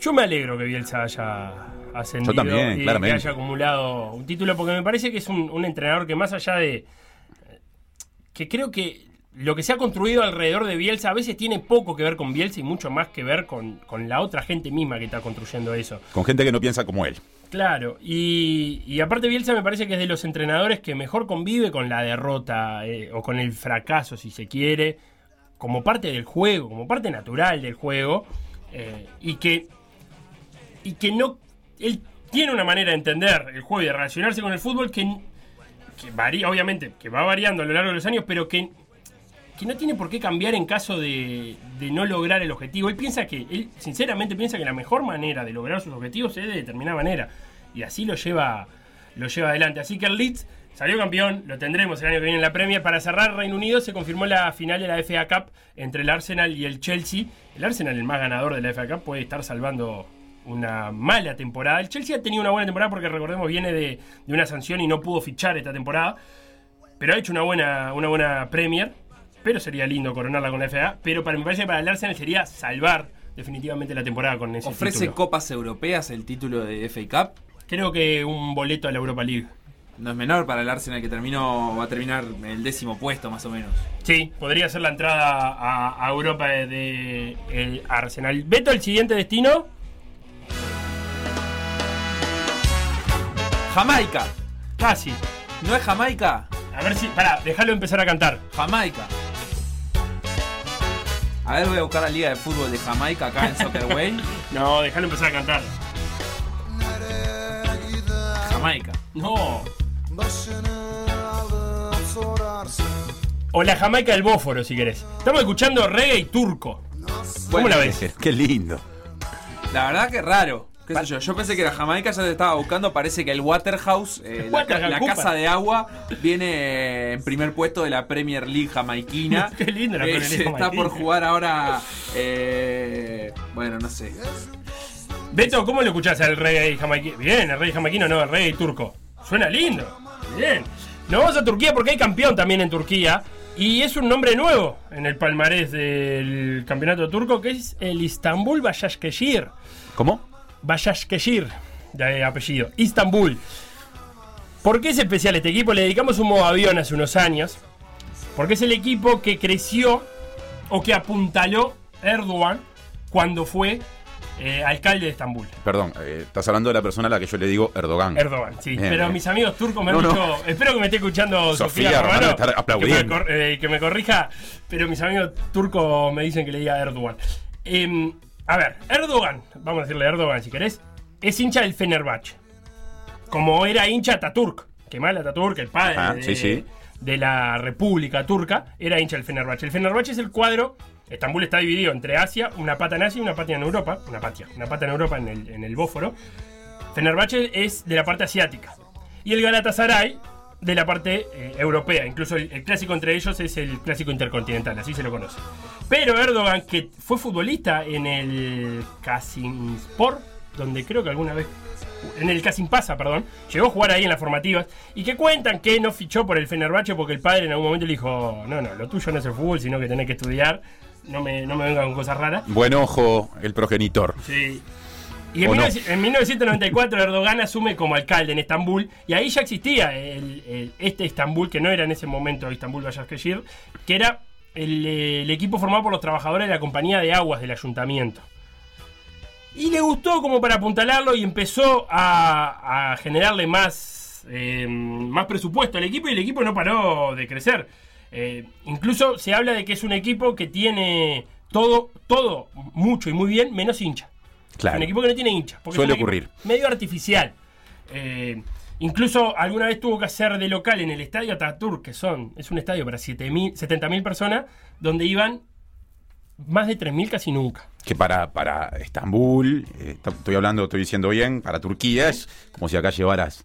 [SPEAKER 3] Yo me alegro que Bielsa haya ascendido
[SPEAKER 7] Yo también,
[SPEAKER 3] y
[SPEAKER 7] claramente.
[SPEAKER 3] que haya acumulado un título, porque me parece que es un, un entrenador que más allá de... que creo que lo que se ha construido alrededor de Bielsa a veces tiene poco que ver con Bielsa y mucho más que ver con, con la otra gente misma que está construyendo eso.
[SPEAKER 7] Con gente que no piensa como él.
[SPEAKER 3] Claro, y, y aparte Bielsa me parece que es de los entrenadores que mejor convive con la derrota eh, o con el fracaso, si se quiere, como parte del juego, como parte natural del juego, eh, y que y que no él tiene una manera de entender el juego y de relacionarse con el fútbol que, varía, obviamente, que va variando a lo largo de los años, pero que que no tiene por qué cambiar en caso de, de no lograr el objetivo. Él piensa que, él sinceramente piensa que la mejor manera de lograr sus objetivos es de determinada manera. Y así lo lleva, lo lleva adelante. Así que el Leeds salió campeón, lo tendremos el año que viene en la Premier. Para cerrar Reino Unido se confirmó la final de la FA Cup entre el Arsenal y el Chelsea. El Arsenal, el más ganador de la FA Cup, puede estar salvando una mala temporada. El Chelsea ha tenido una buena temporada porque recordemos viene de, de una sanción y no pudo fichar esta temporada pero ha hecho una buena, una buena Premier. Pero sería lindo coronarla con la FA. Pero para, me parece que para el Arsenal sería salvar definitivamente la temporada con ese
[SPEAKER 8] ¿Ofrece
[SPEAKER 3] título.
[SPEAKER 8] copas europeas el título de FA Cup?
[SPEAKER 3] Creo que un boleto a la Europa League.
[SPEAKER 8] No es menor para el Arsenal que terminó, va a terminar en el décimo puesto más o menos.
[SPEAKER 3] Sí, podría ser la entrada a, a Europa de, de el Arsenal. Beto, el siguiente destino.
[SPEAKER 8] Jamaica.
[SPEAKER 3] Casi.
[SPEAKER 8] ¿No es Jamaica?
[SPEAKER 3] A ver si. Pará, déjalo empezar a cantar.
[SPEAKER 8] Jamaica. A ver, voy a buscar la liga de fútbol de Jamaica acá en Soccerway.
[SPEAKER 3] No, déjalo empezar a cantar.
[SPEAKER 8] Jamaica.
[SPEAKER 3] No. O la Jamaica del Bósforo, si querés. Estamos escuchando reggae y turco. ¿Cómo
[SPEAKER 8] Bueno,
[SPEAKER 3] la ves?
[SPEAKER 7] Qué lindo.
[SPEAKER 8] La verdad que raro. ¿Qué sé yo? Yo pensé que era Jamaica, ya te estaba buscando. Parece que el Waterhouse, eh, la,
[SPEAKER 3] Waterhouse,
[SPEAKER 8] la casa de agua, viene en primer puesto de la Premier League jamaiquina.
[SPEAKER 3] Qué lindo la
[SPEAKER 8] Eh,
[SPEAKER 3] Premier League
[SPEAKER 8] se Está por jugar ahora. eh, bueno, no sé.
[SPEAKER 3] Beto, ¿cómo lo escuchás al reggae jamaiquino? Bien, el reggae jamaiquino no, el reggae turco. Suena lindo. Bien. Nos vamos a Turquía porque hay campeón también en Turquía. Y es un nombre nuevo en el palmarés del campeonato turco que es el Istanbul Başakşehir.
[SPEAKER 7] ¿Cómo?
[SPEAKER 3] Başakşehir, de apellido. Istanbul. ¿Por qué es especial este equipo? Le dedicamos un modo avión hace unos años. Porque es el equipo que creció o que apuntaló Erdogan cuando fue eh, alcalde de Estambul.
[SPEAKER 7] Perdón, eh, estás hablando de la persona a la que yo le digo Erdogan.
[SPEAKER 3] Erdogan, sí.
[SPEAKER 7] Bien,
[SPEAKER 3] Pero
[SPEAKER 7] bien.
[SPEAKER 3] mis amigos turcos me han
[SPEAKER 7] No, no.
[SPEAKER 3] dicho. Espero que me esté escuchando Sofía,
[SPEAKER 7] Sofía
[SPEAKER 3] Romano. Que, me, eh, que me corrija. Pero mis amigos turcos me dicen que le diga Erdogan. Em, a ver, Erdogan, vamos a decirle Erdogan si querés, es hincha del Fenerbahce. Como era hincha Ataturk. Kemal Ataturk, el padre
[SPEAKER 7] Ajá,
[SPEAKER 3] de,
[SPEAKER 7] sí, sí.
[SPEAKER 3] de la República Turca, era hincha del Fenerbahce. El Fenerbahce es el cuadro. Estambul está dividido entre Asia, una pata en Asia y una pata en Europa. Una patia, una pata en Europa en el, en el Bósforo. Fenerbahce es de la parte asiática. Y el Galatasaray de la parte eh, europea. Incluso el, el clásico entre ellos es el clásico intercontinental, así se lo conoce. Pero Erdogan, que fue futbolista en el Kasimspor, donde creo que alguna vez. En el Kasimpasa, perdón. Llegó a jugar ahí en las formativas. Y que cuentan que no fichó por el Fenerbahce porque el padre en algún momento le dijo: No, no, lo tuyo no es el fútbol, sino que tenés que estudiar. No me, no me vengan con cosas raras.
[SPEAKER 7] Buen ojo, el progenitor.
[SPEAKER 3] Sí. Y en,
[SPEAKER 7] ¿O no?
[SPEAKER 3] 19- en 1994 Erdogan asume como alcalde en Estambul y ahí ya existía el- el- este Estambul, que no era en ese momento Estambul Başakşehir, que era el, el equipo formado por los trabajadores de la compañía de aguas del ayuntamiento. Y le gustó como para apuntalarlo y empezó a, a generarle más, eh, más presupuesto al equipo y el equipo no paró de crecer. Eh, incluso se habla de que es un equipo que tiene todo, todo mucho y muy bien, menos hincha.
[SPEAKER 7] Claro.
[SPEAKER 3] Es un equipo que no tiene hincha. porque
[SPEAKER 7] Suele ocurrir.
[SPEAKER 3] Medio artificial. Eh, incluso alguna vez tuvo que hacer de local en el estadio Ataturk, que son, es un estadio para 7.000 70.000 personas, donde iban más de 3.000 casi nunca.
[SPEAKER 7] Que para, para Estambul, eh, estoy hablando, estoy diciendo bien, para Turquía es como si acá llevaras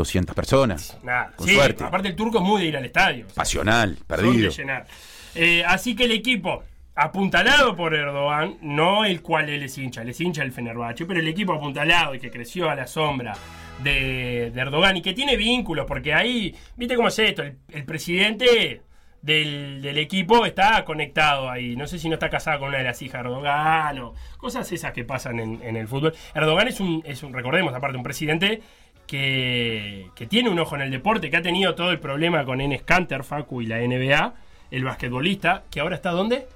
[SPEAKER 7] 200 personas.
[SPEAKER 3] Nada.
[SPEAKER 7] Con
[SPEAKER 3] Sí,
[SPEAKER 7] suerte.
[SPEAKER 3] aparte el turco es muy de ir al estadio.
[SPEAKER 7] Pasional, perdido.
[SPEAKER 3] llenar. Eh, así que el equipo, apuntalado por Erdogan, no el cual él es hincha, él es hincha del Fenerbahce, pero el equipo apuntalado y que creció a la sombra de, de Erdogan y que tiene vínculos, porque ahí, viste cómo es esto, el, el presidente del, del equipo está conectado ahí, no sé si no está casado con una de las hijas de Erdogan o cosas esas que pasan en, en el fútbol. Erdogan es un, es un, recordemos aparte, un presidente que, que tiene un ojo en el deporte, que ha tenido todo el problema con Enes Kanter, Facu y la NBA, el basquetbolista, que ahora está ¿dónde?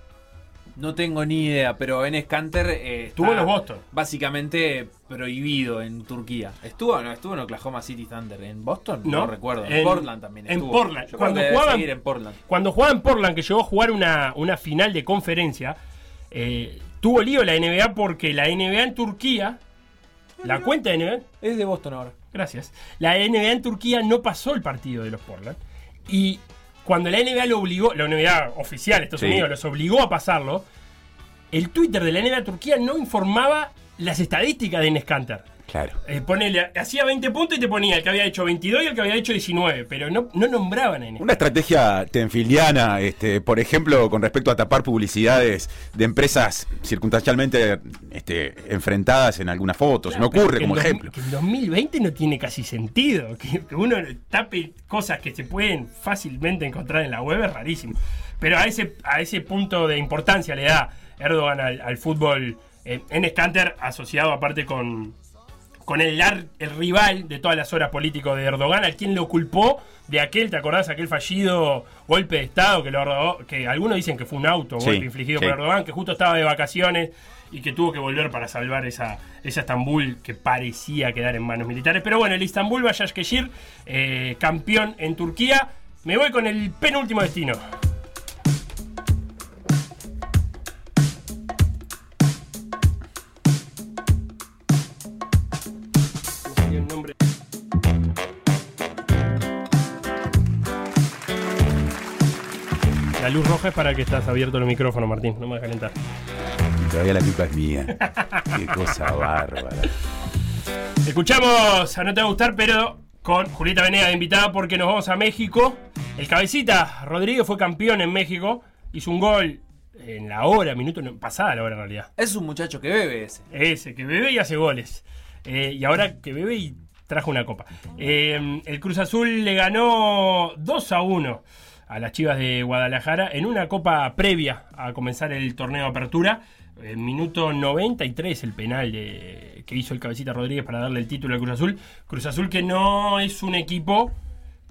[SPEAKER 8] No tengo ni idea, pero Enes Kanter eh,
[SPEAKER 3] Estuvo en los Boston.
[SPEAKER 8] Básicamente prohibido en Turquía. ¿Estuvo no? ¿Estuvo en Oklahoma City Thunder? ¿En Boston?
[SPEAKER 3] No,
[SPEAKER 8] recuerdo. En,
[SPEAKER 3] en-
[SPEAKER 8] Portland también
[SPEAKER 3] en
[SPEAKER 8] estuvo.
[SPEAKER 3] Portland.
[SPEAKER 8] Yo creo
[SPEAKER 3] Cuando
[SPEAKER 8] seguir en Portland.
[SPEAKER 3] Cuando jugaba en Portland, que llegó a jugar una, una final de conferencia, eh, tuvo lío la NBA porque la NBA en Turquía, la cuenta de NBA,
[SPEAKER 8] Es de Boston ahora.
[SPEAKER 3] gracias, la NBA en Turquía no pasó el partido de los Portland. Y cuando la NBA lo obligó, la NBA oficial de Estados
[SPEAKER 7] Sí.
[SPEAKER 3] Unidos los obligó a pasarlo, el Twitter de la NBA Turquía no informaba las estadísticas de Enes Kanter.
[SPEAKER 7] Claro.
[SPEAKER 3] Eh, ponele, hacía 20 puntos y te ponía el que había hecho 22 y el que había hecho 19, pero no, no nombraban en
[SPEAKER 7] Una estrategia tenfiliana, este, por ejemplo, con respecto a tapar publicidades de empresas circunstancialmente este, enfrentadas en algunas fotos. Me ocurre como ejemplo.
[SPEAKER 3] Que en 2020 no tiene casi sentido. Que, que uno tape cosas que se pueden fácilmente encontrar en la web es rarísimo. Pero a ese, a ese punto de importancia le da Erdogan al, al fútbol eh, en Scanter, asociado aparte con, con el, el rival de todas las horas políticos de Erdogan, al quien lo culpó de aquel, ¿te acordás? Aquel fallido golpe de Estado que, lo, que algunos dicen que fue un auto
[SPEAKER 7] Sí,
[SPEAKER 3] golpe infligido
[SPEAKER 7] sí.
[SPEAKER 3] por Erdogan, que justo estaba de vacaciones y que tuvo que volver para salvar esa, esa Estambul que parecía quedar en manos militares. Pero bueno, el Istambul Başakşehir, eh, campeón en Turquía. Me voy con el penúltimo destino. La luz roja es para que estás abierto el micrófono, Martín. No me dejes calentar.
[SPEAKER 7] Y todavía la culpa es mía. Qué cosa bárbara.
[SPEAKER 3] Escuchamos a No Te Va a Gustar, pero con Julieta Venegas de invitada porque nos vamos a México. El cabecita Rodríguez fue campeón en México. Hizo un gol en la hora, minuto, pasada la hora en realidad.
[SPEAKER 8] Es un muchacho que bebe ese.
[SPEAKER 3] Ese, que bebe y hace goles. Eh, y ahora que bebe y trajo una copa. Eh, el Cruz Azul le ganó 2 a 1 a las Chivas de Guadalajara en una copa previa a comenzar el torneo de apertura. En minuto 93 el penal de- que hizo el cabecita Rodríguez para darle el título al Cruz Azul. Cruz Azul que no es un equipo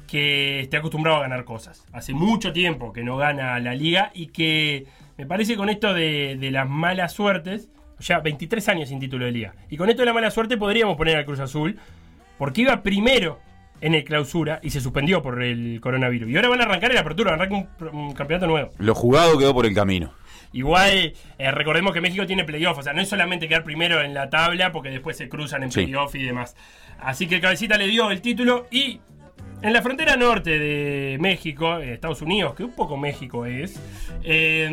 [SPEAKER 3] que esté acostumbrado a ganar cosas. Hace mucho tiempo que no gana la liga y que me parece con esto de, de las malas suertes, ya 23 años sin título de liga, y con esto de la mala suerte podríamos poner al Cruz Azul, porque iba primero en el clausura y se suspendió por el coronavirus. Y ahora van a arrancar en la apertura, arranca un, un campeonato nuevo.
[SPEAKER 7] Lo jugado quedó por el camino.
[SPEAKER 3] Igual, eh, recordemos que México tiene playoff, o sea, no es solamente quedar primero en la tabla, porque después se cruzan en
[SPEAKER 7] Sí.
[SPEAKER 3] playoff y demás. Así que el cabecita le dio el título y en la frontera norte de México, eh, Estados Unidos, que un poco México es, eh,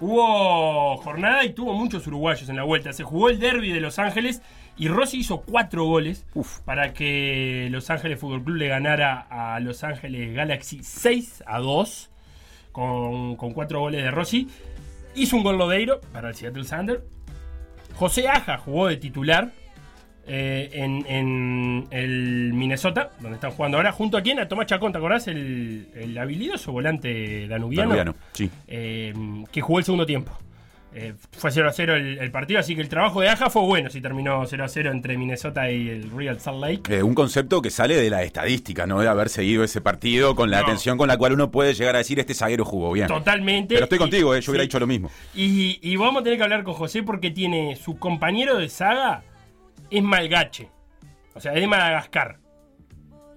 [SPEAKER 3] hubo jornada y tuvo muchos uruguayos en la vuelta. Se jugó el derby de Los Ángeles y Rossi hizo cuatro goles para que Los Ángeles Fútbol Club le ganara a Los Ángeles Galaxy 6 a 2 con, con cuatro goles de Rossi. Hizo un gol Lodeiro para el Seattle Sander. José Aja jugó de titular eh, en, en el Minnesota, donde están jugando ahora, junto a quién? A Tomás Chacón, ¿te acordás? El, el habilidoso volante danubiano,
[SPEAKER 7] Danubiano, sí.
[SPEAKER 3] eh, que jugó el segundo tiempo. Eh, fue 0 a 0 el, el partido, así que el trabajo de Aja fue bueno si terminó 0 a 0 entre Minnesota y el Real Salt Lake.
[SPEAKER 7] Eh, un concepto que sale de la estadística, no de haber seguido ese partido con la
[SPEAKER 3] No.
[SPEAKER 7] atención con la cual uno puede llegar a decir este zaguero jugó bien.
[SPEAKER 3] Totalmente.
[SPEAKER 7] Pero estoy
[SPEAKER 3] Y-
[SPEAKER 7] contigo, eh, yo hubiera dicho lo mismo.
[SPEAKER 3] Y, y vamos a tener que hablar con José porque tiene su compañero de saga es Malgache. O sea, es de Madagascar.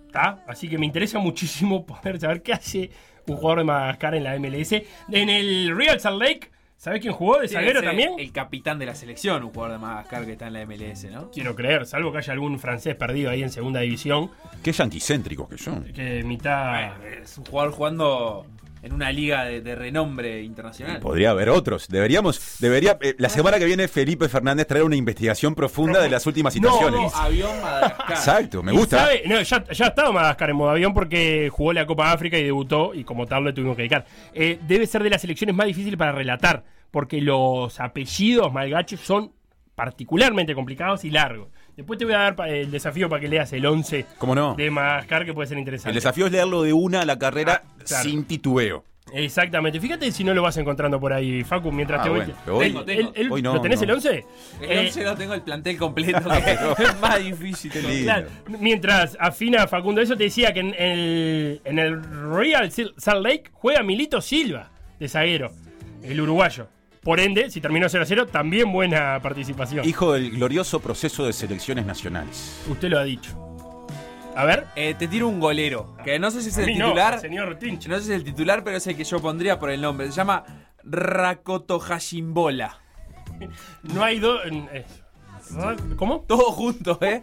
[SPEAKER 3] ¿Está? Así que me interesa muchísimo poder saber qué hace un jugador de Madagascar en la MLS. En el Real Salt Lake, ¿sabés quién jugó de zaguero también?
[SPEAKER 8] El capitán de la selección, un jugador de Madagascar que está en la MLS, ¿no?
[SPEAKER 3] Quiero creer, salvo que haya algún francés perdido ahí en segunda división.
[SPEAKER 7] Qué anticéntricos que son.
[SPEAKER 3] Que mitad.
[SPEAKER 8] Es un jugador jugando en una liga de, de renombre internacional.
[SPEAKER 7] Podría haber otros. Deberíamos, debería, eh, la semana que viene Felipe Fernández traer una investigación profunda de las últimas
[SPEAKER 3] No,
[SPEAKER 7] situaciones.
[SPEAKER 8] Avión Madagascar.
[SPEAKER 7] Exacto, me gusta.
[SPEAKER 3] sabe- no, ya, ya ha estado Madagascar en modo avión porque jugó la Copa África y debutó y como tal le tuvimos que dedicar. Eh, debe ser de las selecciones más difíciles para relatar porque los apellidos malgaches son particularmente complicados y largos. Después te voy a dar el desafío para que leas el 11
[SPEAKER 7] ¿Cómo no?
[SPEAKER 3] de Madagascar que puede ser interesante.
[SPEAKER 7] El desafío es leerlo de una a la carrera
[SPEAKER 3] Ah, claro.
[SPEAKER 7] sin titubeo.
[SPEAKER 3] Exactamente. Fíjate si no lo vas encontrando por ahí, Facu, mientras
[SPEAKER 7] Ah,
[SPEAKER 3] te voy.
[SPEAKER 7] bueno, hoy-
[SPEAKER 3] El- el- el-
[SPEAKER 7] hoy no,
[SPEAKER 3] ¿Lo tenés
[SPEAKER 7] no.
[SPEAKER 3] el 11?
[SPEAKER 8] El
[SPEAKER 3] Eh,
[SPEAKER 8] 11 no tengo el plantel completo, que es más difícil.
[SPEAKER 3] Claro, mientras afina Facundo eso, te decía que en el, en el Real Salt Lake juega Milito Silva, de zaguero, el uruguayo. Por ende, si terminó 0 a 0, también buena participación.
[SPEAKER 7] Hijo del glorioso proceso de selecciones nacionales.
[SPEAKER 3] Usted lo ha dicho. A ver.
[SPEAKER 8] Eh, te tiro un golero, que no sé si es
[SPEAKER 3] A
[SPEAKER 8] el
[SPEAKER 3] mí no,
[SPEAKER 8] titular.
[SPEAKER 3] al señor Tinch.
[SPEAKER 8] No sé si es el titular, pero es el que yo pondría por el nombre. Se llama Rakoto Hashimbola.
[SPEAKER 3] No hay dos. ¿Cómo?
[SPEAKER 8] Todo junto, ¿eh?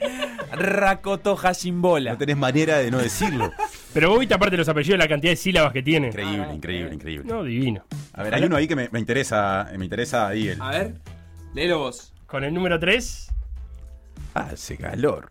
[SPEAKER 8] Rakoto Hashimbola.
[SPEAKER 7] No tenés manera de no decirlo.
[SPEAKER 3] Pero vos viste aparte los apellidos, la cantidad de sílabas que tiene.
[SPEAKER 7] Increíble, increíble, increíble.
[SPEAKER 3] No, divino.
[SPEAKER 7] A ver, hay uno ahí que me, me interesa, me interesa ahí el.
[SPEAKER 8] A ver, léelo vos.
[SPEAKER 3] Con el número 3.
[SPEAKER 7] Hace calor.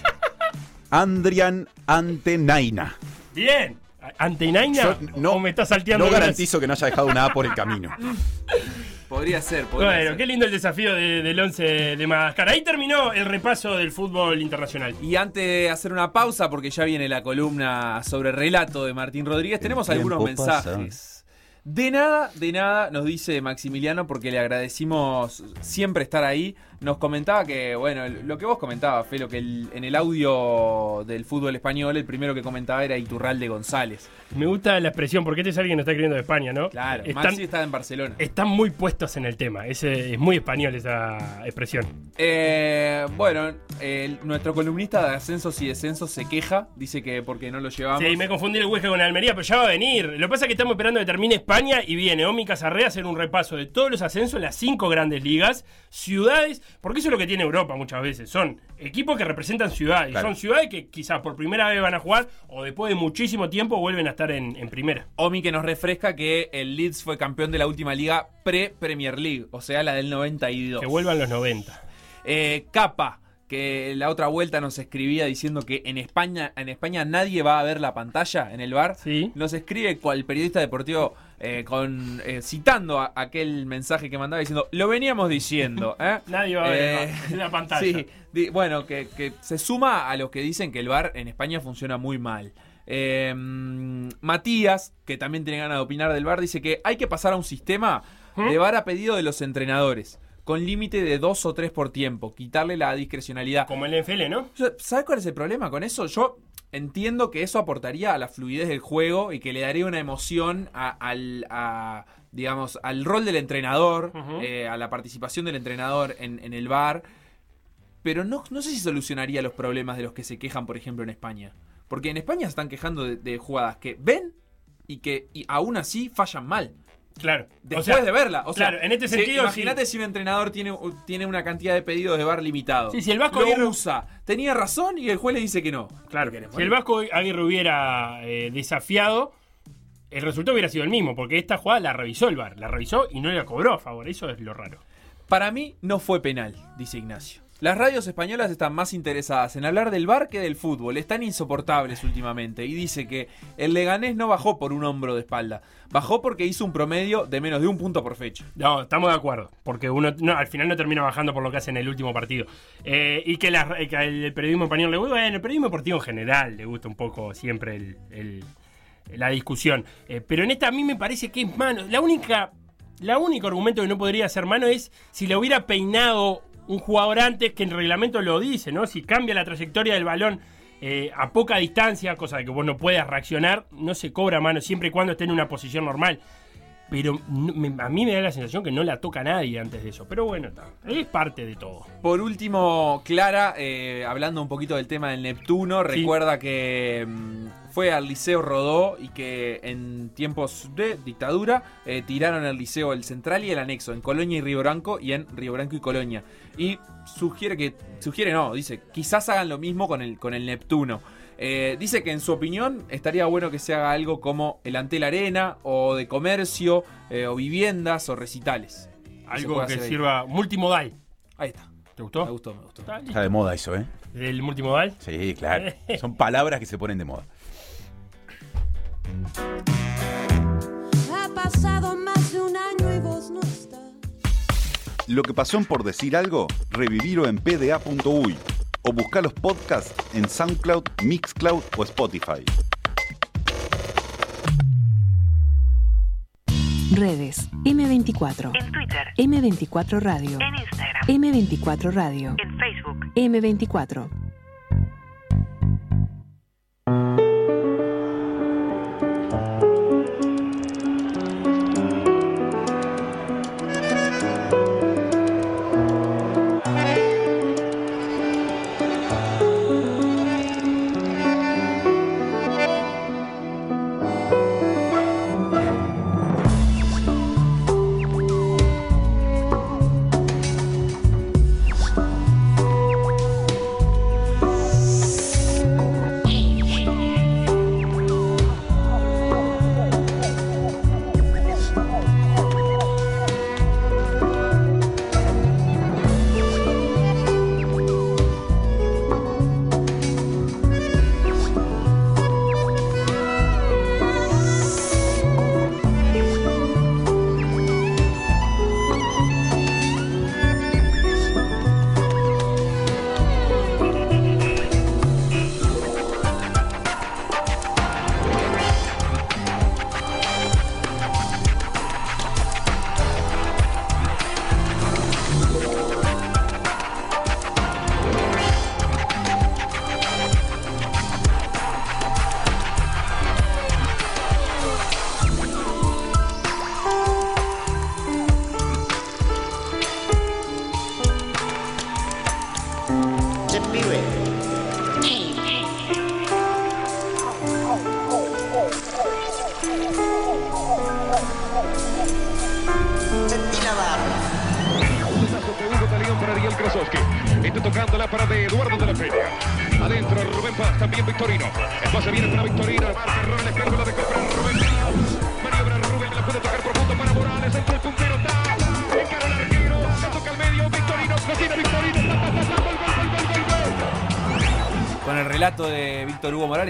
[SPEAKER 7] Andrian Antenaina.
[SPEAKER 3] Bien. ¿Antenaina?
[SPEAKER 7] Yo no,
[SPEAKER 3] ¿O me está salteando?
[SPEAKER 7] no garantizo que no haya dejado una A por el camino.
[SPEAKER 8] Podría ser, podría
[SPEAKER 3] Bueno,
[SPEAKER 8] ser.
[SPEAKER 3] qué lindo el desafío de- del 11 de Madagascar. Ahí terminó el repaso del fútbol internacional.
[SPEAKER 8] Y antes de hacer una pausa, porque ya viene la columna sobre relato de Martín Rodríguez, tenemos algunos
[SPEAKER 7] pasa.
[SPEAKER 8] mensajes. De nada, de nada, nos dice Maximiliano, porque le agradecimos siempre estar ahí. Nos comentaba que, bueno, lo que vos comentabas, Felo, que el- en el audio del fútbol español, el primero que comentaba era Iturralde González.
[SPEAKER 3] Me gusta la expresión, porque este es alguien que nos está escribiendo de España, ¿no?
[SPEAKER 8] Claro,
[SPEAKER 3] Están,
[SPEAKER 8] Maxi está en Barcelona.
[SPEAKER 3] están muy puestos en el tema. Es, eh, es muy español esa expresión.
[SPEAKER 8] Eh, bueno, el- nuestro columnista de ascensos y descensos se queja, dice que porque no lo llevamos.
[SPEAKER 3] Sí, me confundí el Huesca con el Almería, pero ya va a venir. Lo que pasa es que estamos esperando que termine España y viene Omi Casarrea a hacer un repaso de todos los ascensos en las cinco grandes ligas, ciudades, porque eso es lo que tiene Europa muchas veces. Son equipos que representan ciudades.
[SPEAKER 8] Claro.
[SPEAKER 3] Son ciudades que quizás por primera vez van a jugar o después de muchísimo tiempo vuelven a estar en, en primera.
[SPEAKER 8] Omi que nos refresca que el Leeds fue campeón de la última liga pre-Premier League, o sea, la del 92.
[SPEAKER 3] Que vuelvan los 90.
[SPEAKER 8] Eh, Capa, que la otra vuelta nos escribía diciendo que en España, en España nadie va a ver la pantalla en el bar. Nos escribe cual periodista deportivo eh, con eh, citando a- aquel mensaje que mandaba diciendo, lo veníamos diciendo. ¿eh?".
[SPEAKER 3] Nadie va a ver
[SPEAKER 8] Eh,
[SPEAKER 3] la pantalla.
[SPEAKER 8] Sí, di- bueno, que, que se suma a los que dicen que el bar en España funciona muy mal. Eh, mm, Matías, que también tiene ganas de opinar del bar, dice que hay que pasar a un sistema
[SPEAKER 3] ¿Mm?
[SPEAKER 8] de bar a pedido de los entrenadores, con límite de dos o tres por tiempo, quitarle la discrecionalidad.
[SPEAKER 3] Como el NFL, ¿no?
[SPEAKER 8] ¿Sabes cuál es el problema con eso? Yo entiendo que eso aportaría a la fluidez del juego y que le daría una emoción a- al, a, digamos, al rol del entrenador, eh, a la participación del entrenador en, en el bar. Pero no, no sé si solucionaría los problemas de los que se quejan, por ejemplo, en España. Porque en España se están quejando de, de jugadas que ven y que y aún así fallan mal.
[SPEAKER 3] Claro.
[SPEAKER 8] Después
[SPEAKER 3] sea,
[SPEAKER 8] de verla. O sea,
[SPEAKER 3] claro, en este sentido,
[SPEAKER 8] Imagínate si un entrenador tiene, tiene una cantidad de pedidos de bar limitado.
[SPEAKER 3] Sí, si el Vasco
[SPEAKER 8] lo
[SPEAKER 3] Aguirre-
[SPEAKER 8] usa. Tenía razón y el juez le dice que no.
[SPEAKER 3] Claro, si el Vasco Aguirre hubiera eh, desafiado, el resultado hubiera sido el mismo, porque esta jugada la revisó el VAR, la revisó y no la cobró a favor, eso es lo raro.
[SPEAKER 8] Para mí no fue penal, dice Ignacio. Las radios españolas están más interesadas en hablar del bar que del fútbol. Están insoportables últimamente. Y dice que el Leganés no bajó por un hombro de espalda. Bajó porque hizo un promedio de menos de un punto por fecha.
[SPEAKER 3] No, estamos de acuerdo, porque uno no, al final no termina bajando por lo que hace en el último partido. Eh, y que, la- que el periodismo español le gusta, bueno, el periodismo deportivo en general le gusta un poco siempre la discusión. Eh, pero en esta a mí me parece que es mano. La única, la único argumento que no podría ser mano es si le hubiera peinado un jugador antes, que el reglamento lo dice, ¿no? Si cambia la trayectoria del balón eh, a poca distancia, cosa de que vos no puedas reaccionar, no se cobra mano siempre y cuando esté en una posición normal. Pero a mí me da la sensación que no la toca nadie antes de eso. Pero bueno, está, es parte de todo.
[SPEAKER 8] Por último, Clara, eh, hablando un poquito del tema del Neptuno,
[SPEAKER 3] Sí.
[SPEAKER 8] recuerda que mm, fue al Liceo Rodó y que en tiempos de dictadura eh, tiraron el Liceo el Central y el Anexo, en Colonia y Río Branco y en Río Branco y Colonia. Y sugiere que, sugiere no, dice, quizás hagan lo mismo con el, con el Neptuno. Eh, dice que en su opinión estaría bueno que se haga algo como el Antel Arena o de comercio eh, o viviendas o recitales.
[SPEAKER 3] Algo que
[SPEAKER 8] ahí.
[SPEAKER 3] sirva multimodal.
[SPEAKER 8] Ahí está.
[SPEAKER 3] ¿Te gustó?
[SPEAKER 8] Me gustó, me gustó.
[SPEAKER 7] Está de moda eso, ¿eh?
[SPEAKER 3] ¿Del multimodal?
[SPEAKER 7] Sí, claro. Son palabras que se ponen de moda.
[SPEAKER 16] Ha pasado más de un año y vos no estás.
[SPEAKER 1] Lo que pasó en por decir algo, revivirlo en pda.uy o buscar los podcasts en SoundCloud, Mixcloud o Spotify.
[SPEAKER 9] Redes M24.
[SPEAKER 17] En Twitter.
[SPEAKER 9] M24 Radio.
[SPEAKER 17] En Instagram.
[SPEAKER 9] M24 Radio.
[SPEAKER 17] En Facebook.
[SPEAKER 9] M24.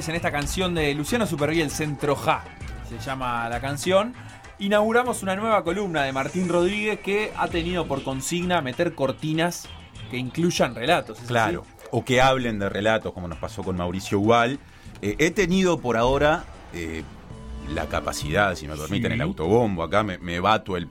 [SPEAKER 8] En esta canción de Luciano Superviel, Centro Ja, se llama la canción. Inauguramos una nueva columna de Martín Rodríguez que ha tenido por consigna meter cortinas que incluyan relatos. ¿es así?
[SPEAKER 7] Claro. O que hablen de relatos, como nos pasó con Mauricio Gual. Eh, he tenido por ahora eh, la capacidad, si me permiten, el autobombo. Acá me, me bato el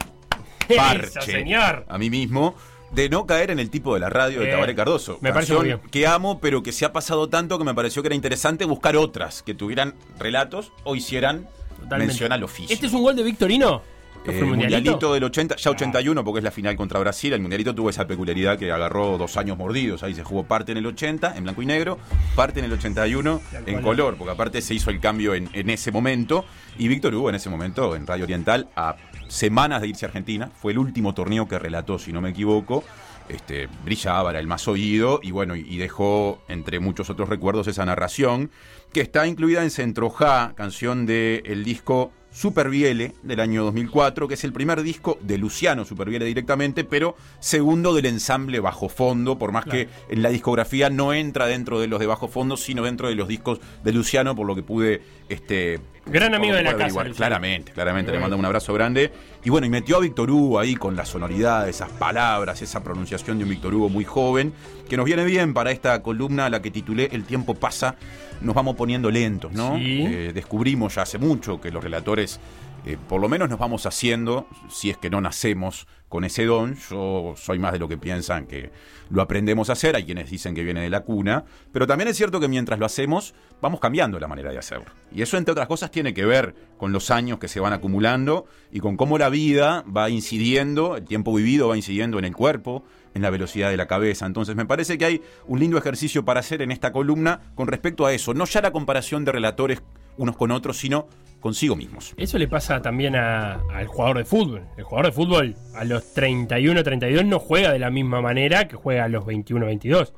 [SPEAKER 3] Eso,
[SPEAKER 7] parche
[SPEAKER 3] señor.
[SPEAKER 7] a mí mismo. De no caer en el tipo de la radio de
[SPEAKER 3] Eh,
[SPEAKER 7] Tabaré Cardoso.
[SPEAKER 3] me parece
[SPEAKER 7] Canción
[SPEAKER 3] muy bien.
[SPEAKER 7] que amo, pero que se ha pasado tanto que me pareció que era interesante buscar otras que tuvieran relatos o hicieran
[SPEAKER 3] Totalmente.
[SPEAKER 7] mención al oficio.
[SPEAKER 3] ¿Este es un gol de Victorino? ¿Qué
[SPEAKER 7] Eh,
[SPEAKER 3] fue
[SPEAKER 7] el
[SPEAKER 3] el mundialito?
[SPEAKER 7] mundialito del 80, ya 81, porque es la final contra Brasil. El mundialito tuvo esa peculiaridad que agarró dos años mordidos. Ahí se jugó parte en el 80, en blanco y negro, parte en el 81, en color, porque aparte se hizo el cambio en, en ese momento. Y Víctor Hugo, en ese momento, en Radio Oriental, a semanas de irse a Argentina, fue el último torneo que relató, si no me equivoco. Este, brillaba, era el más oído y bueno, y dejó entre muchos otros recuerdos esa narración que está incluida en Centroja, canción del disco Superviele del año 2004, que es el primer disco de Luciano Superviele directamente, pero segundo del ensamble Bajo Fondo, por más que en la discografía no entra dentro de los de Bajo Fondo, sino dentro de los discos de Luciano, por lo que pude este
[SPEAKER 3] Gran amigo de la casa.
[SPEAKER 7] Claramente, claramente, le mando un abrazo grande. Y bueno, y metió a Víctor Hugo ahí con la sonoridad, esas palabras, esa pronunciación de un Víctor Hugo muy joven, que nos viene bien para esta columna a la que titulé El tiempo pasa, nos vamos poniendo lentos, ¿no?
[SPEAKER 3] Sí.
[SPEAKER 7] Eh, descubrimos ya hace mucho que los relatores, eh, por lo menos nos vamos haciendo, si es que no nacemos con ese don. Yo soy más de lo que piensan que lo aprendemos a hacer, hay quienes dicen que viene de la cuna, pero también es cierto que mientras lo hacemos, vamos cambiando la manera de hacerlo. Y eso, entre otras cosas, tiene que ver con los años que se van acumulando y con cómo la vida va incidiendo, el tiempo vivido va incidiendo en el cuerpo, en la velocidad de la cabeza. Entonces me parece que hay un lindo ejercicio para hacer en esta columna con respecto a eso. No ya la comparación de relatores unos con otros, sino consigo mismos.
[SPEAKER 3] Eso le pasa también a- al jugador de fútbol. El jugador de fútbol a los 31, 32 no juega de la misma manera que juega a los 21, 22.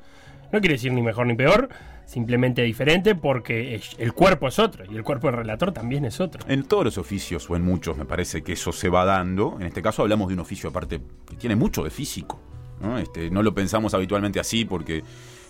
[SPEAKER 3] No quiere decir ni mejor ni peor, simplemente diferente porque el cuerpo es otro y el cuerpo del relator también es otro.
[SPEAKER 7] En todos los oficios o en muchos me parece que eso se va dando. En este caso hablamos de un oficio aparte que tiene mucho de físico. ¿No? Este, no lo pensamos habitualmente así porque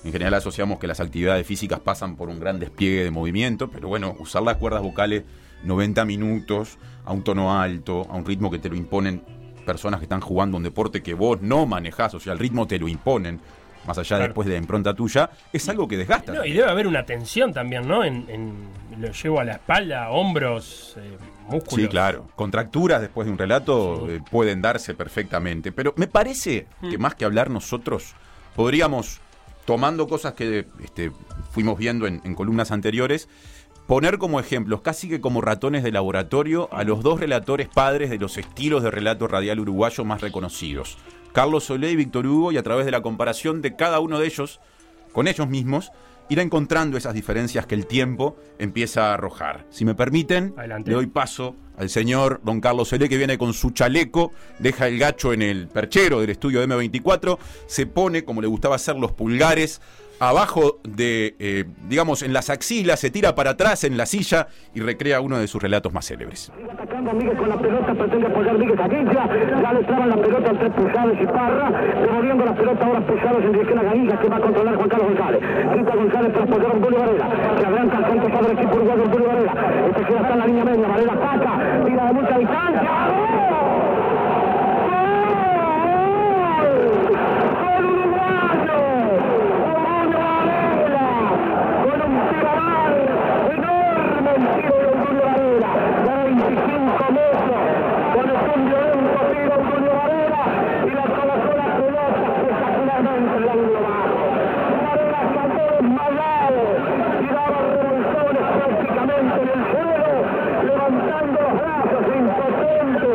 [SPEAKER 7] en general asociamos que las actividades físicas pasan por un gran despliegue de movimiento, pero bueno, usar las cuerdas vocales 90 minutos a un tono alto, a un ritmo que te lo imponen personas que están jugando un deporte que vos no manejás, o sea, el ritmo te lo imponen, más allá
[SPEAKER 3] Claro.
[SPEAKER 7] después de la impronta tuya, es algo que desgasta.
[SPEAKER 3] No, y debe haber una tensión también, ¿no? En, en- lo llevo a la espalda, hombros, eh, músculos.
[SPEAKER 7] Sí, claro. Contracturas después de un relato eh, pueden darse perfectamente. Pero me parece que más que hablar nosotros, podríamos, tomando cosas que este, fuimos viendo en, en columnas anteriores, poner como ejemplos, casi que como ratones de laboratorio, a los dos relatores padres de los estilos de relato radial uruguayo más reconocidos. Carlos Solé y Víctor Hugo, y a través de la comparación de cada uno de ellos con ellos mismos, ir encontrando esas diferencias que el tiempo empieza a arrojar. Si me permiten,
[SPEAKER 3] Adelante.
[SPEAKER 7] le doy paso al señor don Carlos Solé que viene con su chaleco, deja el gacho en el perchero del estudio de M24, se pone, como le gustaba hacer, los pulgares abajo de, eh, digamos, en las axilas, se tira para atrás en la silla y recrea uno de sus relatos más célebres.
[SPEAKER 18] Atacando Miguel con la pelota, pretende apoyar Miguel a ya le traban la pelota entre Pujados y Parra, devolviendo la pelota ahora Pujados en dirección a Gaviga que va a controlar Juan Carlos González. Quita González para apoyar a Julio Varela, se adelanta al centro para el equipo uruguayo Julio Varela, este queda hasta en la línea media, Varela ataca, tira de mucha distancia. levantando los brazos, impotente,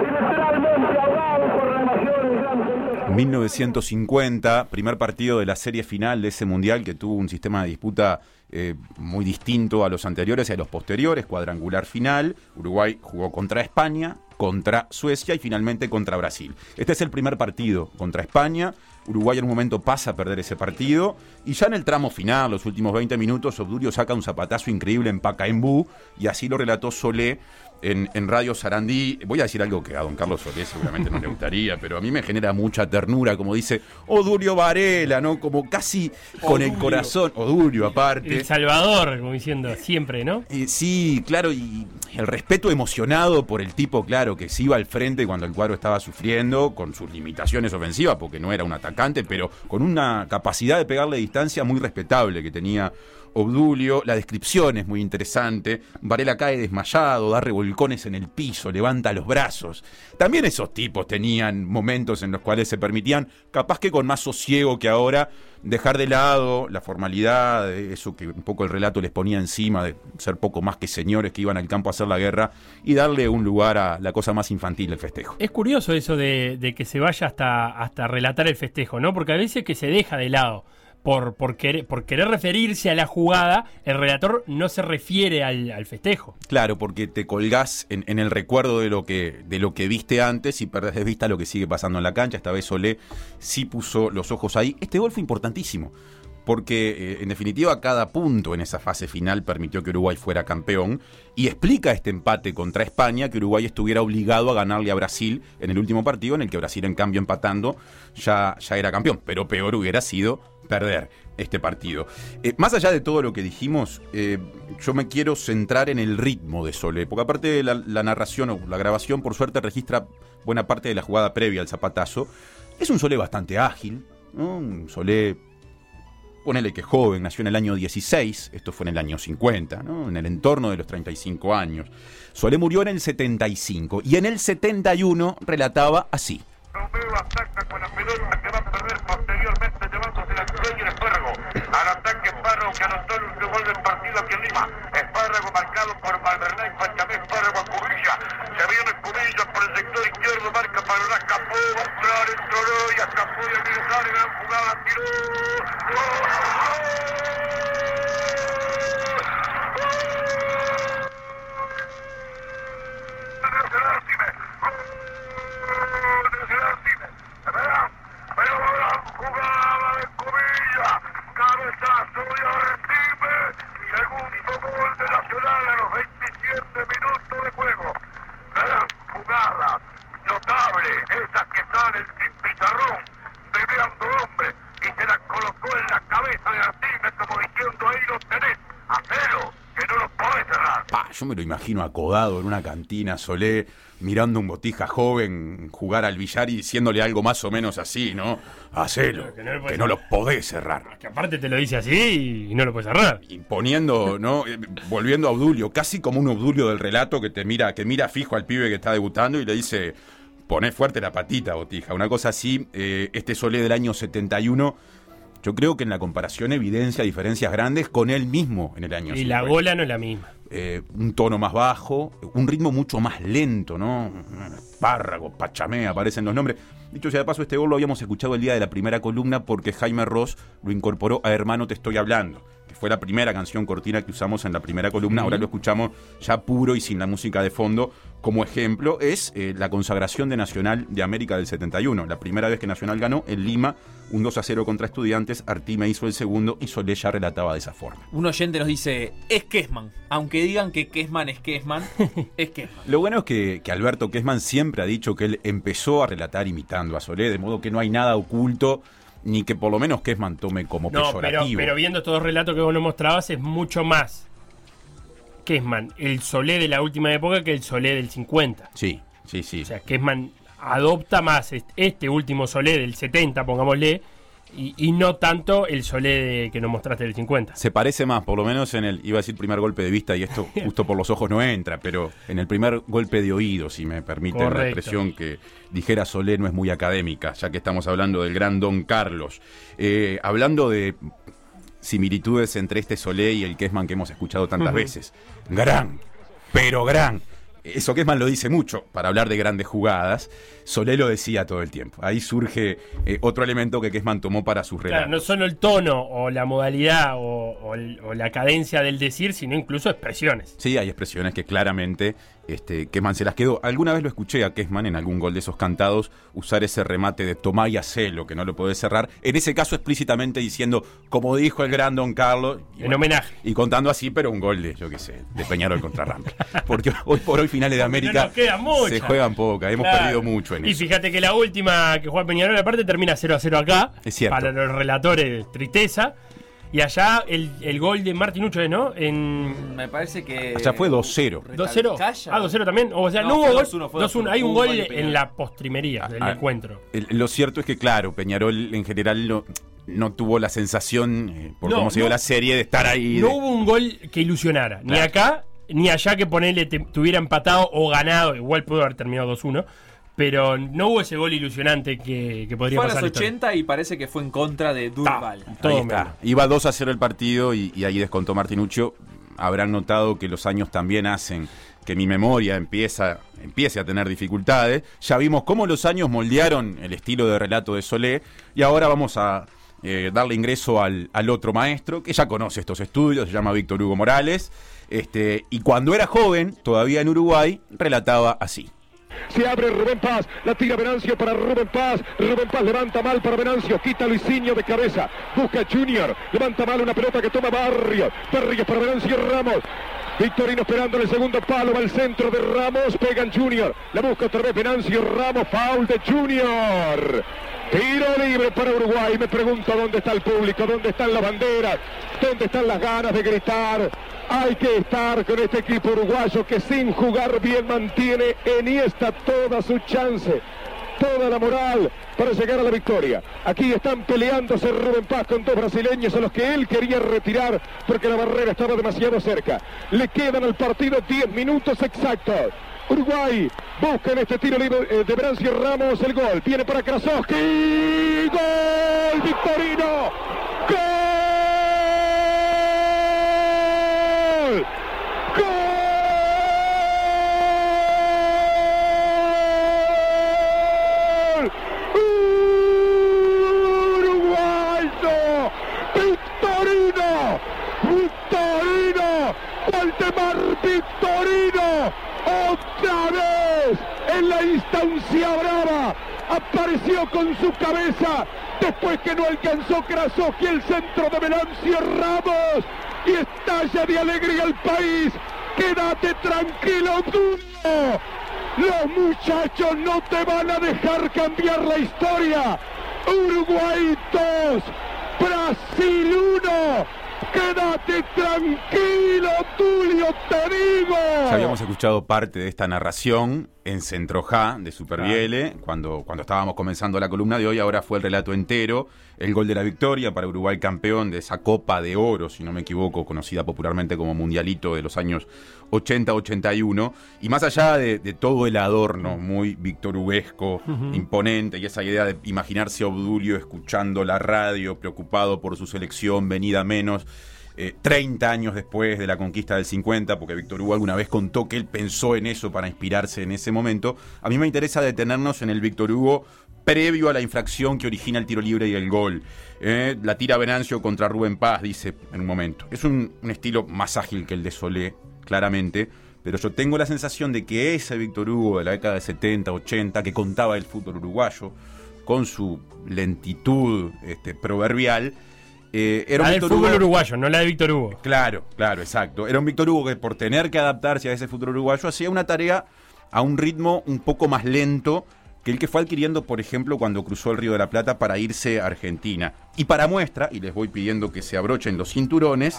[SPEAKER 18] y literalmente ahogado por la emoción y gran
[SPEAKER 7] 1950, primer partido de la serie final de ese mundial que tuvo un sistema de disputa eh, muy distinto a los anteriores y a los posteriores, cuadrangular final. Uruguay jugó contra España, contra Suecia y finalmente contra Brasil. Este es el primer partido contra España. Uruguay en un momento pasa a perder ese partido y ya en el tramo final, los últimos 20 minutos, Obdurio saca un zapatazo increíble en Pacaembú y así lo relató Solé en, en Radio Sarandí. Voy a decir algo que a don Carlos Solé seguramente no le gustaría, pero a mí me genera mucha ternura, como dice Odurio Varela, ¿no? Como casi con el corazón. Odurio, aparte.
[SPEAKER 3] El Salvador, como diciendo, siempre, ¿no?
[SPEAKER 7] Eh, sí, claro, y el respeto emocionado por el tipo, claro, que se iba al frente cuando el cuadro estaba sufriendo, con sus limitaciones ofensivas, porque no era un atacante, pero con una capacidad de pegarle distancia muy respetable que tenía Obdulio. La descripción es muy interesante. Varela cae desmayado, da revolcones en el piso, levanta los brazos. También esos tipos tenían momentos en los cuales se permitían, capaz que con más sosiego que ahora, dejar de lado la formalidad, eso que un poco el relato les ponía encima, de ser poco más que señores que iban al campo a hacer la guerra, y darle un lugar a la cosa más infantil del festejo.
[SPEAKER 3] Es curioso eso de, de que se vaya hasta, hasta relatar el festejo, ¿no? Porque a veces que se deja de lado. Por, querer, por querer referirse a la jugada, el relator no se refiere al, festejo.
[SPEAKER 7] Claro, porque te colgás en, en el recuerdo de lo, que, de lo que viste antes y perdés de vista lo que sigue pasando en la cancha. Esta vez Solé sí puso los ojos ahí. Este gol fue importantísimo, porque eh, en definitiva cada punto en esa fase final permitió que Uruguay fuera campeón y explica este empate contra España que Uruguay estuviera obligado a ganarle a Brasil en el último partido, en el que Brasil en cambio empatando ya, ya era campeón. Pero peor hubiera sido perder este partido. Eh, más allá de todo lo que dijimos, eh, yo me quiero centrar en el ritmo de Solé, porque aparte de la, narración o la grabación, por suerte registra buena parte de la jugada previa al zapatazo. Es un Solé bastante ágil, ¿no? un Solé ponele que joven, nació en el año 16, esto fue en el año 50, ¿no? en el entorno de los 35 años. Solé murió en el 75 y en el 71 relataba así.
[SPEAKER 19] Al ataque Espárrago que anotó el último gol del partido aquí en Lima. Espárrago marcado por Malverná y Pachamé Espárrago a Cubilla. Se viene Cubilla por el sector izquierdo, marca para una escapó, va a entrar, entró y escapó y el militar, gran jugada, tiró. La y segundo gol de
[SPEAKER 7] yo me lo imagino acodado en una cantina, Solé, mirando un botija joven jugar al billar y diciéndole algo más o menos así, ¿no? Hacelo,
[SPEAKER 3] Que no lo podés
[SPEAKER 7] que no lo podés cerrar.
[SPEAKER 3] Que aparte te lo dice así y no lo puedes cerrar.
[SPEAKER 7] Imponiendo, ¿no? Eh, Volviendo a Obdulio, casi como un Obdulio del relato que te mira, que mira fijo al pibe que está debutando y le dice, poné fuerte la patita, botija. Una cosa así, eh, este Solé del año 71, yo creo que en la comparación evidencia diferencias grandes con él mismo en el año
[SPEAKER 3] Y la
[SPEAKER 7] 50.
[SPEAKER 3] gola no es la misma.
[SPEAKER 7] Eh, un tono más bajo, un ritmo mucho más lento, ¿no? Párrago, Pachamé, aparecen los nombres. Dicho sea de paso, este gol lo habíamos escuchado el día de la primera columna porque Jaime Ross lo incorporó a Hermano Te Estoy Hablando, que fue la primera canción cortina que usamos en la primera columna. Ahora lo escuchamos ya puro y sin la música de fondo. Como ejemplo, es eh, la consagración de Nacional de América del 71. La primera vez que Nacional ganó en Lima, un 2 a 0 contra Estudiantes. Artime hizo el segundo y Solé ya relataba de esa forma.
[SPEAKER 8] Un oyente nos dice, es Kesman. Aunque digan que Kesman es Kesman, es Kesman.
[SPEAKER 7] Lo bueno es que, que Alberto Kessman siempre ha dicho que él empezó a relatar imitando a Solé, de modo que no hay nada oculto, ni que por lo menos Kessman tome como
[SPEAKER 3] No, pero,
[SPEAKER 7] peyorativo.
[SPEAKER 3] pero viendo estos relatos que vos nos mostrabas, es mucho más Kesman, el Solé de la última época que el Solé del 50.
[SPEAKER 7] Sí, sí, sí.
[SPEAKER 3] O sea, Kesman adopta más est- este último Solé del 70, pongámosle, y, y no tanto el Solé de- que nos mostraste del 50.
[SPEAKER 7] Se parece más, por lo menos en el, iba a decir primer golpe de vista, y esto justo por los ojos no entra, pero en el primer golpe de oído, si me permiten la expresión que dijera Solé, no es muy académica, ya que estamos hablando del gran Don Carlos. Eh, hablando de similitudes entre este Solé y el Kessman que hemos escuchado tantas veces. Gran, pero gran. eso Kessman lo dice mucho para hablar de grandes jugadas. Solé lo decía todo el tiempo. Ahí surge eh, otro elemento que Kessman tomó para sus
[SPEAKER 3] Claro,
[SPEAKER 7] relatos.
[SPEAKER 3] no solo el tono o la modalidad o, o el- o la cadencia del decir, sino incluso expresiones.
[SPEAKER 7] Sí, hay expresiones que claramente este, Kessman se las quedó. Alguna vez lo escuché a Kessman en algún gol de esos cantados usar ese remate de tomá y hacelo, que no lo podés cerrar. En ese caso explícitamente diciendo, como dijo el gran Don Carlos. y
[SPEAKER 3] En homenaje.
[SPEAKER 7] Y contando así, pero un gol de, yo qué sé, de Peñarol contra Rampla. Porque hoy por hoy finales de América se juegan pocas. Hemos
[SPEAKER 3] Claro.
[SPEAKER 7] perdido mucho en
[SPEAKER 3] Y
[SPEAKER 7] eso.
[SPEAKER 3] fíjate que la última que juega Peñarol, aparte, termina 0 a 0 acá.
[SPEAKER 7] Es cierto.
[SPEAKER 3] Para los relatores, tristeza. Y allá el, el gol de Martinucho, ¿eh, ¿no? En.
[SPEAKER 8] Me parece que.
[SPEAKER 7] Allá fue 2-0.
[SPEAKER 3] 2-0.
[SPEAKER 8] Calla.
[SPEAKER 3] Ah, 2-0 también. O sea,
[SPEAKER 8] No,
[SPEAKER 3] no, hubo gol.
[SPEAKER 8] 2-1, fue
[SPEAKER 3] 2-1.
[SPEAKER 8] 2-1.
[SPEAKER 3] Hay un gol
[SPEAKER 8] gol
[SPEAKER 3] en la postrimería del
[SPEAKER 7] Ah,
[SPEAKER 3] encuentro.
[SPEAKER 7] el- lo cierto es que, claro, Peñarol en general no, no tuvo la sensación, eh, por
[SPEAKER 3] No,
[SPEAKER 7] cómo se dio
[SPEAKER 3] no.
[SPEAKER 7] la serie, de estar ahí.
[SPEAKER 3] No
[SPEAKER 7] de-
[SPEAKER 3] hubo un gol que ilusionara. Ni
[SPEAKER 7] Claro.
[SPEAKER 3] acá, ni allá que ponerle tuviera empatado o ganado. Igual pudo haber terminado 2-1. Pero no hubo ese gol ilusionante que, que podría
[SPEAKER 8] Fue a
[SPEAKER 3] pasar.
[SPEAKER 8] los
[SPEAKER 3] en la historia.
[SPEAKER 8] 80 y parece que fue en contra de Durval.
[SPEAKER 7] Ahí está. Iba 2 a 0 el partido y, y ahí descontó Martinuccio. Habrán notado que los años también hacen que mi memoria empieza, empiece a tener dificultades. Ya vimos cómo los años moldearon el estilo de relato de Solé y ahora vamos a eh, darle ingreso al, al otro maestro que ya conoce estos estudios, se llama Víctor Hugo Morales. Este, y cuando era joven, todavía en Uruguay, relataba así.
[SPEAKER 17] Se abre Rubén Paz, la tira Venancio para Rubén Paz. Rubén Paz levanta mal para Venancio, quita Luisinho de cabeza. Busca Junior, levanta mal una pelota que toma Barrios. Barrios para Venancio Ramos. Victorino esperando el segundo palo, va al centro de Ramos, pegan Junior. La busca otra vez Venancio Ramos, foul de Junior. Tiro libre para Uruguay. Me pregunto dónde está el público, dónde están las banderas, dónde están las ganas de gritar. Hay que estar con este equipo uruguayo que sin jugar bien mantiene en esta toda su chance, toda la moral para llegar a la victoria. Aquí están peleándose Rubén Paz con dos brasileños a los que él quería retirar porque la barrera estaba demasiado cerca. Le quedan al partido 10 minutos exactos. Uruguay busca en este tiro libre eh, de Brancio Ramos el gol. Viene para Krasowski. ¡Gol! ¡Victorino! ¡Gol! ¡Gol! ¡Uruguayo! ¡Victorino! ¡Victorino! ¡Valdemar Victorino! ¡Otra vez! En la instancia brava apareció con su cabeza después que no alcanzó Krasowski el centro de Venancio Ramos y estalla de alegría el país. Quédate tranquilo, Duno. Los muchachos no te van a dejar cambiar la historia. Uruguay 2, Brasil 1. Quédate tranquilo, Tulio, te digo.
[SPEAKER 7] Ya habíamos escuchado parte de esta narración en Centrojá de Superviele, cuando, cuando estábamos comenzando la columna de hoy, ahora fue el relato entero, el gol de la victoria para Uruguay campeón de esa Copa de Oro, si no me equivoco, conocida popularmente como Mundialito de los años 80-81, y más allá de, de todo el adorno muy victoruguesco,
[SPEAKER 3] Ujú.
[SPEAKER 7] imponente, y esa idea de imaginarse a Obdulio escuchando la radio, preocupado por su selección, venida menos, eh, 30 años después de la conquista del 50, porque Víctor Hugo alguna vez contó que él pensó en eso para inspirarse en ese momento. A mí me interesa detenernos en el Víctor Hugo previo a la infracción que origina el tiro libre y el gol. Eh, la tira Venancio contra Rubén Paz, dice en un momento. Es un, estilo más ágil que el de Solé, claramente. Pero yo tengo la sensación de que ese Víctor Hugo de la década de 70, 80, que contaba el fútbol uruguayo, con su lentitud este, proverbial, eh, era
[SPEAKER 3] La
[SPEAKER 7] un
[SPEAKER 3] del fútbol
[SPEAKER 7] Hugo-
[SPEAKER 3] uruguayo, no la de Víctor Hugo.
[SPEAKER 7] Claro, claro, exacto. Era un Víctor Hugo que por tener que adaptarse a ese futuro uruguayo hacía una tarea a un ritmo un poco más lento que el que fue adquiriendo, por ejemplo, cuando cruzó el Río de la Plata para irse a Argentina. Y para muestra, y les voy pidiendo que se abrochen los cinturones,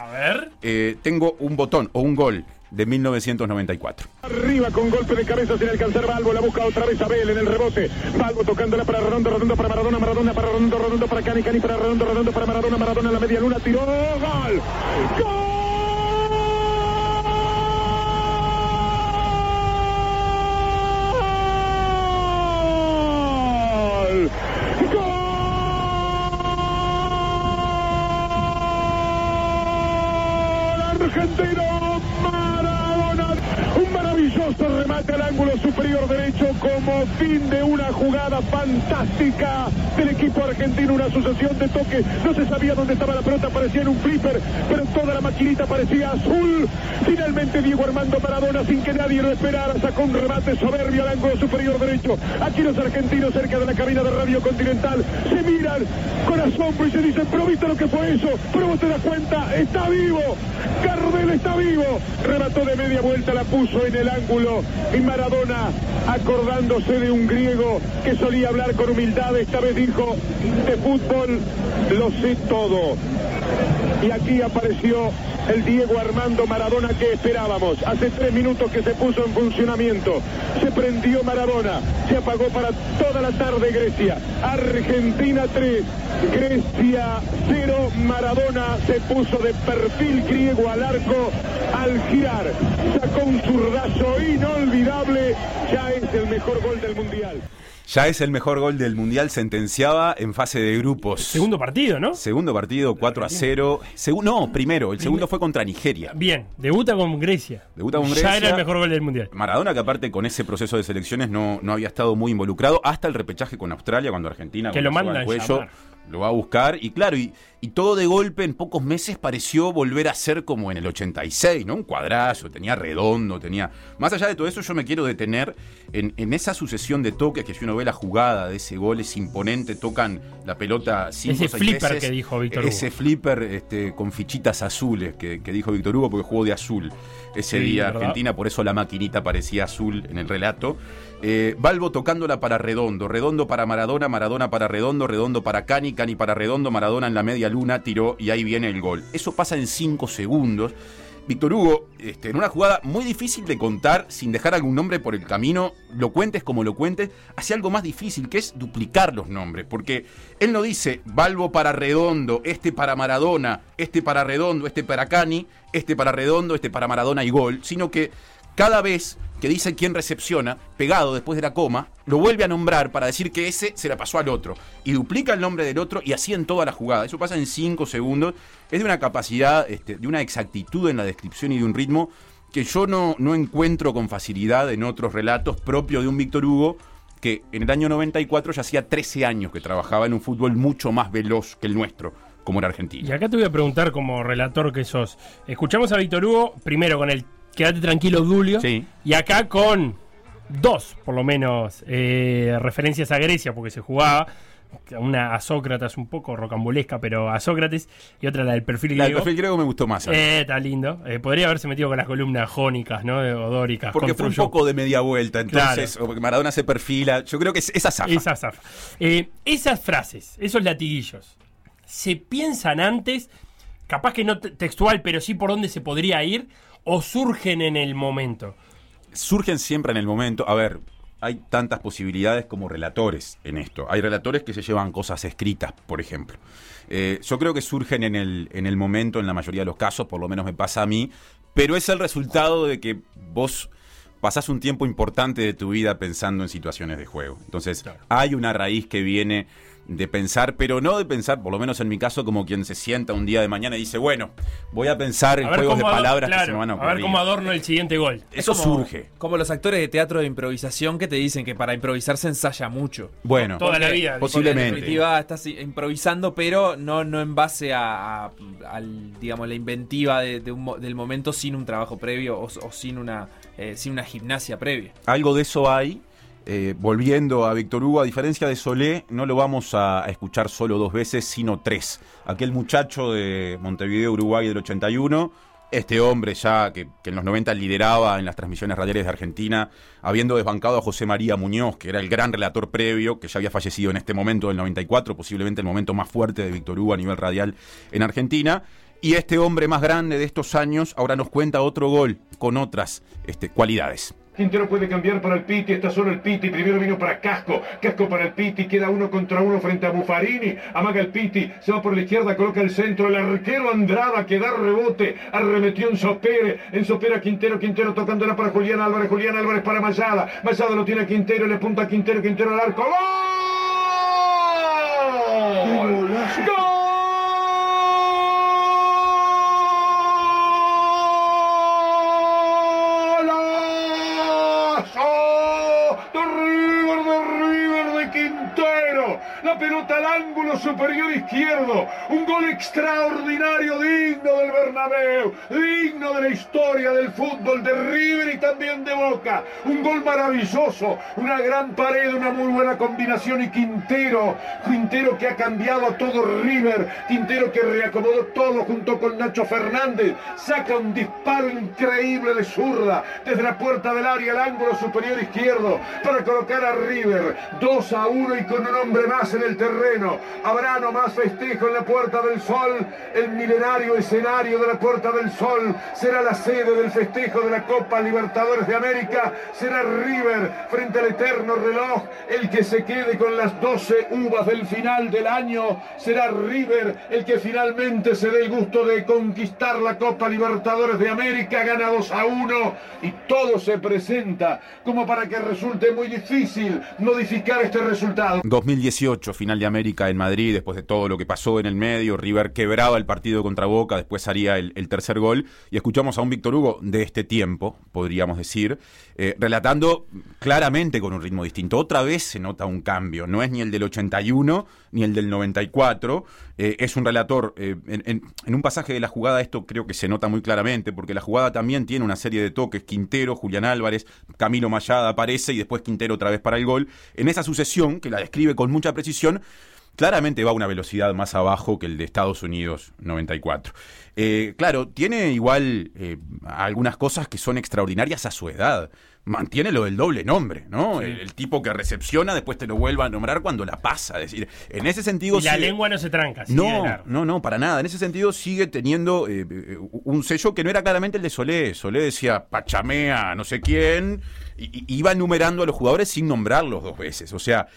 [SPEAKER 7] eh, tengo un botón o un gol de 1994.
[SPEAKER 17] Arriba con golpe de cabeza sin alcanzar Balbo, la busca otra vez Abel en el rebote. Balbo tocándola para Redondo, Redondo para Maradona, Maradona para Redondo, Redondo para Cani, Cani para Redondo, Redondo para Maradona, Maradona en la media luna, tiró, gol. ¡Gol! Remate
[SPEAKER 20] al ángulo superior derecho como fin de una jugada fantástica del equipo argentino, una sucesión de toques. No se sabía dónde estaba la pelota, parecía en un flipper, pero toda la maquinita parecía azul. Finalmente Diego Armando Maradona, sin que nadie lo esperara, sacó un remate soberbio al ángulo superior derecho. Aquí los argentinos cerca de la cabina de Radio Continental se miran con asombro y se dicen, pero viste lo que fue eso, pero vos te das cuenta, está vivo, Gardel está vivo. Remató de media vuelta, la puso en el ángulo y Maradona, acordándose de un griego que solía hablar con humildad, esta vez dijo, de fútbol lo sé todo. Y aquí apareció el Diego Armando Maradona que esperábamos. Hace tres minutos que se puso en funcionamiento. Se prendió Maradona. Se apagó para toda la tarde Grecia. Argentina 3. Grecia 0. Maradona se puso de perfil griego al arco al girar. Sacó un zurdazo inolvidable. Ya es el mejor gol del Mundial.
[SPEAKER 7] Ya es el mejor gol del Mundial, sentenciaba en fase de grupos.
[SPEAKER 3] Segundo partido, ¿no?
[SPEAKER 7] Segundo partido, 4 a 0. Segu- no, primero, el segundo fue contra Nigeria.
[SPEAKER 3] Bien, debuta con Grecia.
[SPEAKER 7] Debuta con
[SPEAKER 3] Ya
[SPEAKER 7] Grecia.
[SPEAKER 3] era el mejor gol del mundial.
[SPEAKER 7] Maradona, que aparte con ese proceso de selecciones no, no había estado muy involucrado hasta el repechaje con Australia, cuando Argentina
[SPEAKER 3] Que lo
[SPEAKER 7] la soga
[SPEAKER 3] mandan
[SPEAKER 7] al cuello
[SPEAKER 3] llamar.
[SPEAKER 7] Lo va a buscar. Y claro, y, y todo de golpe en pocos meses pareció volver a ser como en el 86, ¿no? Un cuadrazo, tenía redondo, tenía. Más allá de todo eso, yo me quiero detener en, en esa sucesión de toques que si uno ve la jugada de ese gol es imponente, tocan la pelota cinco
[SPEAKER 3] Ese
[SPEAKER 7] seis
[SPEAKER 3] flipper
[SPEAKER 7] veces.
[SPEAKER 3] que dijo Víctor Hugo.
[SPEAKER 7] Ese flipper este, con fichitas azules que, que dijo Víctor Hugo porque jugó de azul ese
[SPEAKER 3] Sí,
[SPEAKER 7] día
[SPEAKER 3] ¿verdad?
[SPEAKER 7] Argentina, por eso la maquinita parecía azul en el relato. Eh, Balbo tocándola para Redondo, Redondo para Maradona, Maradona para Redondo, Redondo para Cani, Cani para Redondo, Maradona en la media luna tiró y ahí viene el gol. Eso pasa en 5 segundos. Víctor Hugo, este, en una jugada muy difícil de contar sin dejar algún nombre por el camino, lo cuentes como lo cuentes, hace algo más difícil, que es duplicar los nombres, porque él no dice Balbo para Redondo, este para Maradona, este para Redondo, este para Cani, este para Redondo, este para Maradona y gol, sino que cada vez que dice quién recepciona, pegado después de la coma, lo vuelve a nombrar para decir que ese se la pasó al otro. Y duplica el nombre del otro y así en toda la jugada. Eso pasa en 5 segundos. Es de una capacidad, este, de una exactitud en la descripción y de un ritmo que yo no, no encuentro con facilidad en otros relatos propios de un Víctor Hugo que en el año 94 ya hacía 13 años que trabajaba en un fútbol mucho más veloz que el nuestro, como era Argentina.
[SPEAKER 3] Y acá te voy a preguntar como relator que sos. Escuchamos a Víctor Hugo primero con el Quédate tranquilo, Dulio.
[SPEAKER 7] Sí.
[SPEAKER 3] Y acá con dos, por lo menos, eh, referencias a Grecia, porque se jugaba. Una a Sócrates un poco rocambolesca, pero a Sócrates. Y otra la del perfil
[SPEAKER 7] La del
[SPEAKER 3] griego.
[SPEAKER 7] perfil griego me gustó más.
[SPEAKER 3] Eh, está lindo. Eh, podría haberse metido con las columnas jónicas, ¿no? O dóricas.
[SPEAKER 7] Porque fue un poco de media vuelta, entonces o porque Maradona se perfila. Yo creo que es esa zafa.
[SPEAKER 3] Esa zafa. Eh, esas frases, esos latiguillos, ¿se piensan antes? Capaz que no te- textual, pero sí por dónde se podría ir, o surgen en el momento.
[SPEAKER 7] surgen siempre en el momento. A ver, hay tantas posibilidades como relatores en esto. Hay relatores que se llevan cosas escritas, por ejemplo. Eh, yo creo que surgen en el, en el momento, en la mayoría de los casos, por lo menos me pasa a mí, pero es el resultado de que vos pasás un tiempo importante de tu vida pensando en situaciones de juego. Entonces, hay una raíz que viene de pensar, pero no de pensar, por lo menos en mi caso, como quien se sienta un día de mañana y dice, bueno, voy a pensar en
[SPEAKER 3] A
[SPEAKER 7] juegos de palabras que se me van a
[SPEAKER 3] a
[SPEAKER 7] ocurrir.
[SPEAKER 3] ver cómo adorno el siguiente gol.
[SPEAKER 7] Eso
[SPEAKER 8] Es como-
[SPEAKER 7] surge.
[SPEAKER 8] Como los actores de teatro de improvisación que te dicen que para improvisar se ensaya mucho.
[SPEAKER 7] Bueno,
[SPEAKER 3] Toda la vida.
[SPEAKER 7] Posiblemente.
[SPEAKER 8] En definitiva estás improvisando, pero no, no en base a, a- al, digamos, la inventiva de- de un mo- del momento sin un trabajo previo o, o sin, una, eh, sin una gimnasia previa.
[SPEAKER 7] Algo de eso hay. Eh, volviendo a Víctor Hugo, a diferencia de Solé, no lo vamos a, escuchar solo dos veces, sino tres. Aquel muchacho de Montevideo, Uruguay del 81, este hombre ya que, que en los 90 lideraba en las transmisiones radiales de Argentina, habiendo desbancado a José María Muñoz, que era el gran relator previo, que ya había fallecido en este momento del 94, posiblemente el momento más fuerte de Víctor Hugo a nivel radial en Argentina. Y este hombre más grande de estos años ahora nos cuenta otro gol con otras este, cualidades.
[SPEAKER 20] Quintero puede cambiar para el Piti, está solo el Piti, primero vino para Casco, Casco para el Piti, queda uno contra uno frente a Buffarini, amaga el Piti, se va por la izquierda, coloca el centro, el arquero Andrada que da rebote, arremetió en Sopere, en Sopere a Quintero, Quintero tocándola para Julián Álvarez, Julián Álvarez para Mayada, Mayada lo tiene a Quintero, le punta a Quintero, Quintero al arco, ¡Gol! La pelota al ángulo superior izquierdo. Un gol extraordinario, digno del Bernabéu, digno de la historia del fútbol de River y también de Boca. Un gol maravilloso, una gran pared, una muy buena combinación y Quintero, Quintero que ha cambiado a todo River, Quintero que reacomodó todo junto con Nacho Fernández, saca un disparo increíble de zurda desde la puerta del área al ángulo superior izquierdo para colocar a River 2 a 1 y con un hombre más en el terreno. Habrá nomás festejo en la Puerta del Sol, el milenario escenario de la Puerta del Sol será la sede del festejo de la Copa Libertadores de América, será River frente al eterno reloj, el que se quede con las 12 uvas del final del año, será River el que finalmente se dé el gusto de conquistar la Copa Libertadores de América, gana 2 a 1 y todo se presenta como para que resulte muy difícil modificar este resultado.
[SPEAKER 7] 2018, final de América en Madrid, después de todo lo que pasó en el medio, River quebraba el partido contra Boca, después haría el, el tercer gol, y escuchamos a un Víctor Hugo de este tiempo, podríamos decir, eh, relatando claramente con un ritmo distinto. Otra vez se nota un cambio, no es ni el del 81 ni el del 94, eh, es un relator, eh, en, un pasaje de la jugada esto creo que se nota muy claramente, porque la jugada también tiene una serie de toques, Quintero, Julián Álvarez, Camilo Mayada aparece y después Quintero otra vez para el gol, en esa sucesión, que la describe con mucha precisión, claramente va a una velocidad más abajo que el de Estados Unidos 94. Eh, claro, tiene igual algunas cosas que son extraordinarias a su edad. Mantiene lo del doble nombre, ¿no? El, el tipo que recepciona, después te lo vuelva a nombrar cuando la pasa. Es decir, en ese sentido.
[SPEAKER 3] Y la
[SPEAKER 7] sigue-
[SPEAKER 3] lengua no se tranca.
[SPEAKER 7] no, no, no, para nada. En ese sentido sigue teniendo eh, eh, un sello que no era claramente el de Solé. Solé decía Pachamea, no sé quién, y, y iba enumerando a los jugadores sin nombrarlos dos veces. O sea,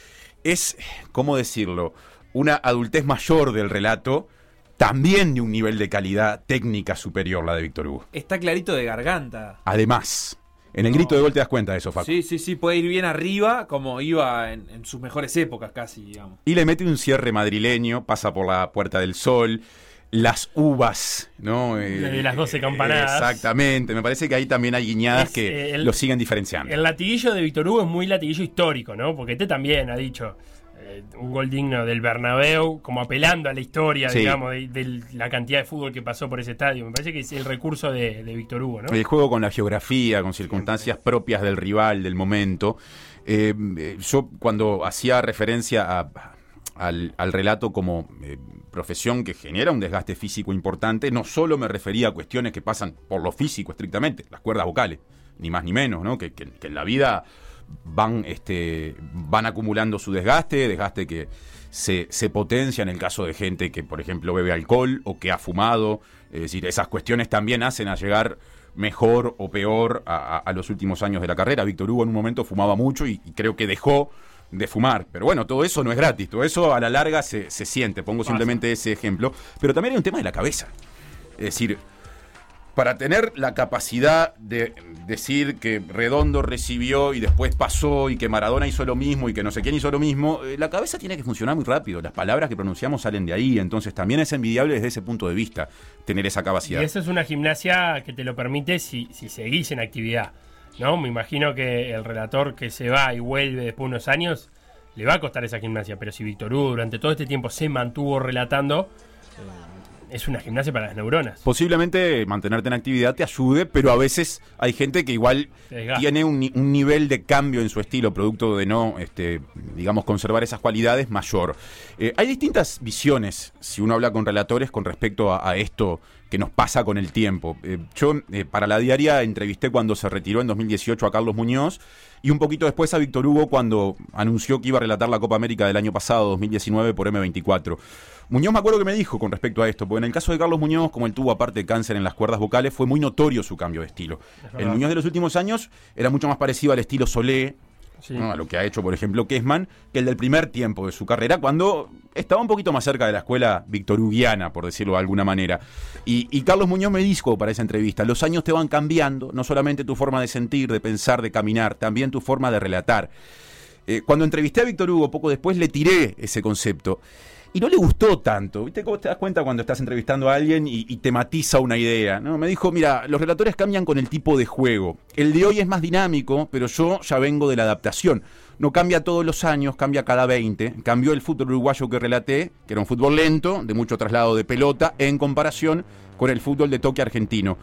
[SPEAKER 7] es, ¿cómo decirlo? Una adultez mayor del relato, también de un nivel de calidad técnica superior la de Víctor Hugo.
[SPEAKER 8] Está clarito de garganta.
[SPEAKER 7] Además, en el grito de gol te das cuenta de eso, Facu.
[SPEAKER 8] Sí, sí, sí, puede ir bien arriba como iba en, en sus mejores épocas casi, digamos.
[SPEAKER 7] Y le mete un cierre madrileño, pasa por la Puerta del Sol, las uvas, ¿no? Eh,
[SPEAKER 3] De las 12 campanadas.
[SPEAKER 7] Exactamente, me parece que ahí también hay guiñadas
[SPEAKER 3] Es,
[SPEAKER 7] que
[SPEAKER 3] eh, el-
[SPEAKER 7] lo siguen diferenciando.
[SPEAKER 3] El latiguillo de Víctor Hugo es muy latiguillo histórico, ¿no? Porque este también ha dicho eh, un gol digno del Bernabéu, como apelando a la historia,
[SPEAKER 7] Sí.
[SPEAKER 3] digamos, de, de la cantidad de fútbol que pasó por ese estadio. Me parece que es el recurso de, de Víctor Hugo, ¿no?
[SPEAKER 7] El juego con la geografía, con circunstancias propias del rival, del momento. Eh, eh, yo cuando hacía referencia a- al, al relato como eh, profesión que genera un desgaste físico importante, no solo me refería a cuestiones que pasan por lo físico estrictamente, las cuerdas vocales, ni más ni menos, ¿no? que, que- que en la vida van, este, van acumulando su desgaste, desgaste que se, se potencia en el caso de gente que, por ejemplo, bebe alcohol o que ha fumado. Es decir, esas cuestiones también hacen a llegar mejor o peor a, a- a los últimos años de la carrera. Víctor Hugo en un momento fumaba mucho y, y creo que dejó de fumar. Pero bueno, todo eso no es gratis, todo eso a la larga se, se siente. Pongo simplemente ese ejemplo. Pero también hay un tema de la cabeza. Es decir, para tener la capacidad de decir que Redondo recibió y después pasó y que Maradona hizo lo mismo y que no sé quién hizo lo mismo, eh, la cabeza tiene que funcionar muy rápido. Las palabras que pronunciamos salen de ahí, entonces también es envidiable desde ese punto de vista tener esa
[SPEAKER 3] Y
[SPEAKER 7] capacidad.
[SPEAKER 3] eso es una gimnasia que te lo permite si, si seguís en actividad. ¿no? Me imagino que el relator que se va y vuelve después de unos años le va a costar esa gimnasia. Pero si Víctor Hugo durante todo este tiempo se mantuvo relatando, eh, es una gimnasia para las neuronas.
[SPEAKER 7] Posiblemente mantenerte en actividad te ayude, pero a veces hay gente que igual tiene un, un nivel de cambio en su estilo, producto de no, este, digamos, conservar esas cualidades mayor. Eh, hay distintas visiones, si uno habla con relatores, con respecto a, a esto que nos pasa con el tiempo. Eh, yo, eh, para la diaria, entrevisté cuando se retiró en 2018 a Carlos Muñoz y un poquito después a Víctor Hugo cuando anunció que iba a relatar la Copa América del año pasado, 2019, por M24. Muñoz me acuerdo que me dijo con respecto a esto, porque en el caso de Carlos Muñoz, como él tuvo aparte cáncer en las cuerdas vocales, fue muy notorio su cambio de estilo. El Muñoz de los últimos años era mucho más parecido al estilo Solé,
[SPEAKER 3] Sí.
[SPEAKER 7] ¿no? a lo que ha hecho, por ejemplo, Kessman, que el del primer tiempo de su carrera, cuando estaba un poquito más cerca de la escuela victoruguiana, por decirlo de alguna manera. Y, y Carlos Muñoz me dijo para esa entrevista, los años te van cambiando, no solamente tu forma de sentir, de pensar, de caminar, también tu forma de relatar. Eh, cuando entrevisté a Víctor Hugo, poco después le tiré ese concepto. Y no le gustó tanto. ¿Viste cómo te das cuenta cuando estás entrevistando a alguien y, y te matiza una idea? ¿no? Me dijo, mira, los relatores cambian con el tipo de juego. El de hoy es más dinámico, pero yo ya vengo de la adaptación. No cambia todos los años, cambia cada 20. Cambió el fútbol uruguayo que relaté, que era un fútbol lento, de mucho traslado de pelota, en comparación con el fútbol de toque argentino.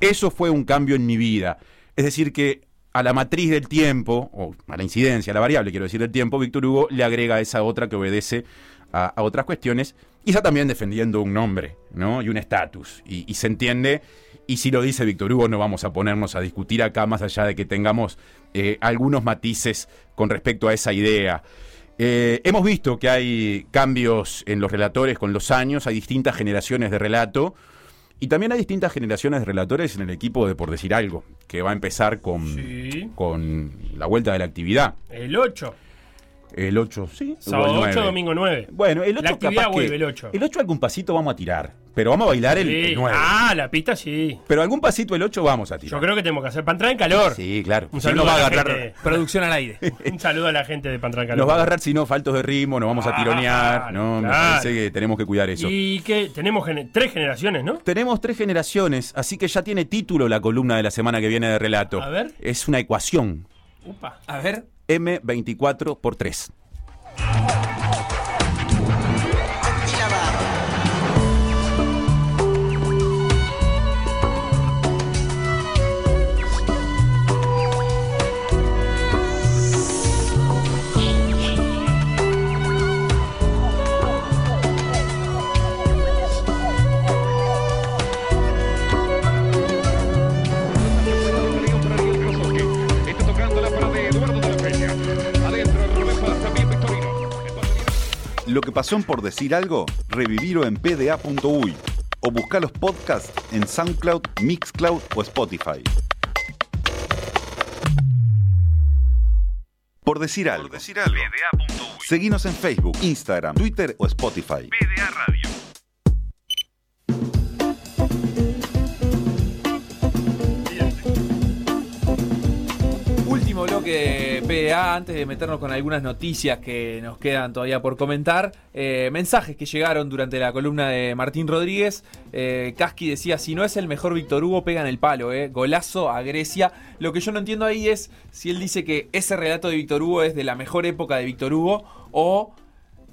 [SPEAKER 7] Eso fue un cambio en mi vida. Es decir, que a la matriz del tiempo, o a la incidencia, a la variable, quiero decir, del tiempo, Víctor Hugo le agrega esa otra que obedece a, a otras cuestiones y está también defendiendo un nombre, ¿no? Y un estatus. Y, y se entiende. Y si lo dice Víctor Hugo, no vamos a ponernos a discutir acá, más allá de que tengamos eh, algunos matices con respecto a esa idea. Eh, hemos visto que hay cambios en los relatores con los años, hay distintas generaciones de relato. Y también hay distintas generaciones de relatores en el equipo de Por Decir Algo, que va a empezar con,
[SPEAKER 3] Sí.
[SPEAKER 7] con la vuelta de la actividad.
[SPEAKER 3] El 8.
[SPEAKER 7] El 8, sí.
[SPEAKER 3] Sábado
[SPEAKER 7] o el
[SPEAKER 3] 8,
[SPEAKER 7] 9.
[SPEAKER 3] domingo 9.
[SPEAKER 7] Bueno, el 8
[SPEAKER 3] La actividad
[SPEAKER 7] capaz que-
[SPEAKER 3] vuelve el 8.
[SPEAKER 7] El 8 algún pasito vamos a tirar, pero vamos a bailar el,
[SPEAKER 3] Sí.
[SPEAKER 7] el 9.
[SPEAKER 3] Ah, la pista sí.
[SPEAKER 7] Pero algún pasito el 8 vamos a tirar.
[SPEAKER 3] Yo creo que tenemos que hacer para entrar en calor.
[SPEAKER 7] Sí, claro.
[SPEAKER 3] Un
[SPEAKER 7] Si
[SPEAKER 3] saludo
[SPEAKER 7] no va
[SPEAKER 3] a
[SPEAKER 7] a agarrar-
[SPEAKER 3] gente.
[SPEAKER 8] Producción al aire.
[SPEAKER 3] Un saludo a la gente de Pantran Calor.
[SPEAKER 7] Nos va a agarrar si no faltos de ritmo, nos vamos a
[SPEAKER 3] Ah,
[SPEAKER 7] tironear. No, me
[SPEAKER 3] claro.
[SPEAKER 7] parece que tenemos que cuidar eso.
[SPEAKER 3] Y que tenemos gene- tres generaciones, ¿no?
[SPEAKER 7] Tenemos tres generaciones, así que ya tiene título la columna de la semana que viene de relato.
[SPEAKER 3] A ver.
[SPEAKER 7] Es una ecuación.
[SPEAKER 3] Upa.
[SPEAKER 8] A ver.
[SPEAKER 7] M24 por 3.
[SPEAKER 1] Lo que pasó en por decir algo, revivirlo en pda.uy o buscar los podcasts en SoundCloud, Mixcloud o Spotify. Por decir algo. Seguinos en Facebook, Instagram, Twitter o Spotify.
[SPEAKER 8] Último bloque antes de meternos con algunas noticias que nos quedan todavía por comentar. Eh, mensajes que llegaron durante la columna de Martín Rodríguez. Eh, decía, si no es el mejor Víctor Hugo, pega en el palo, eh. Golazo a Grecia. Lo que yo no entiendo ahí es si él dice que ese relato de Víctor Hugo es de la mejor época de Víctor Hugo o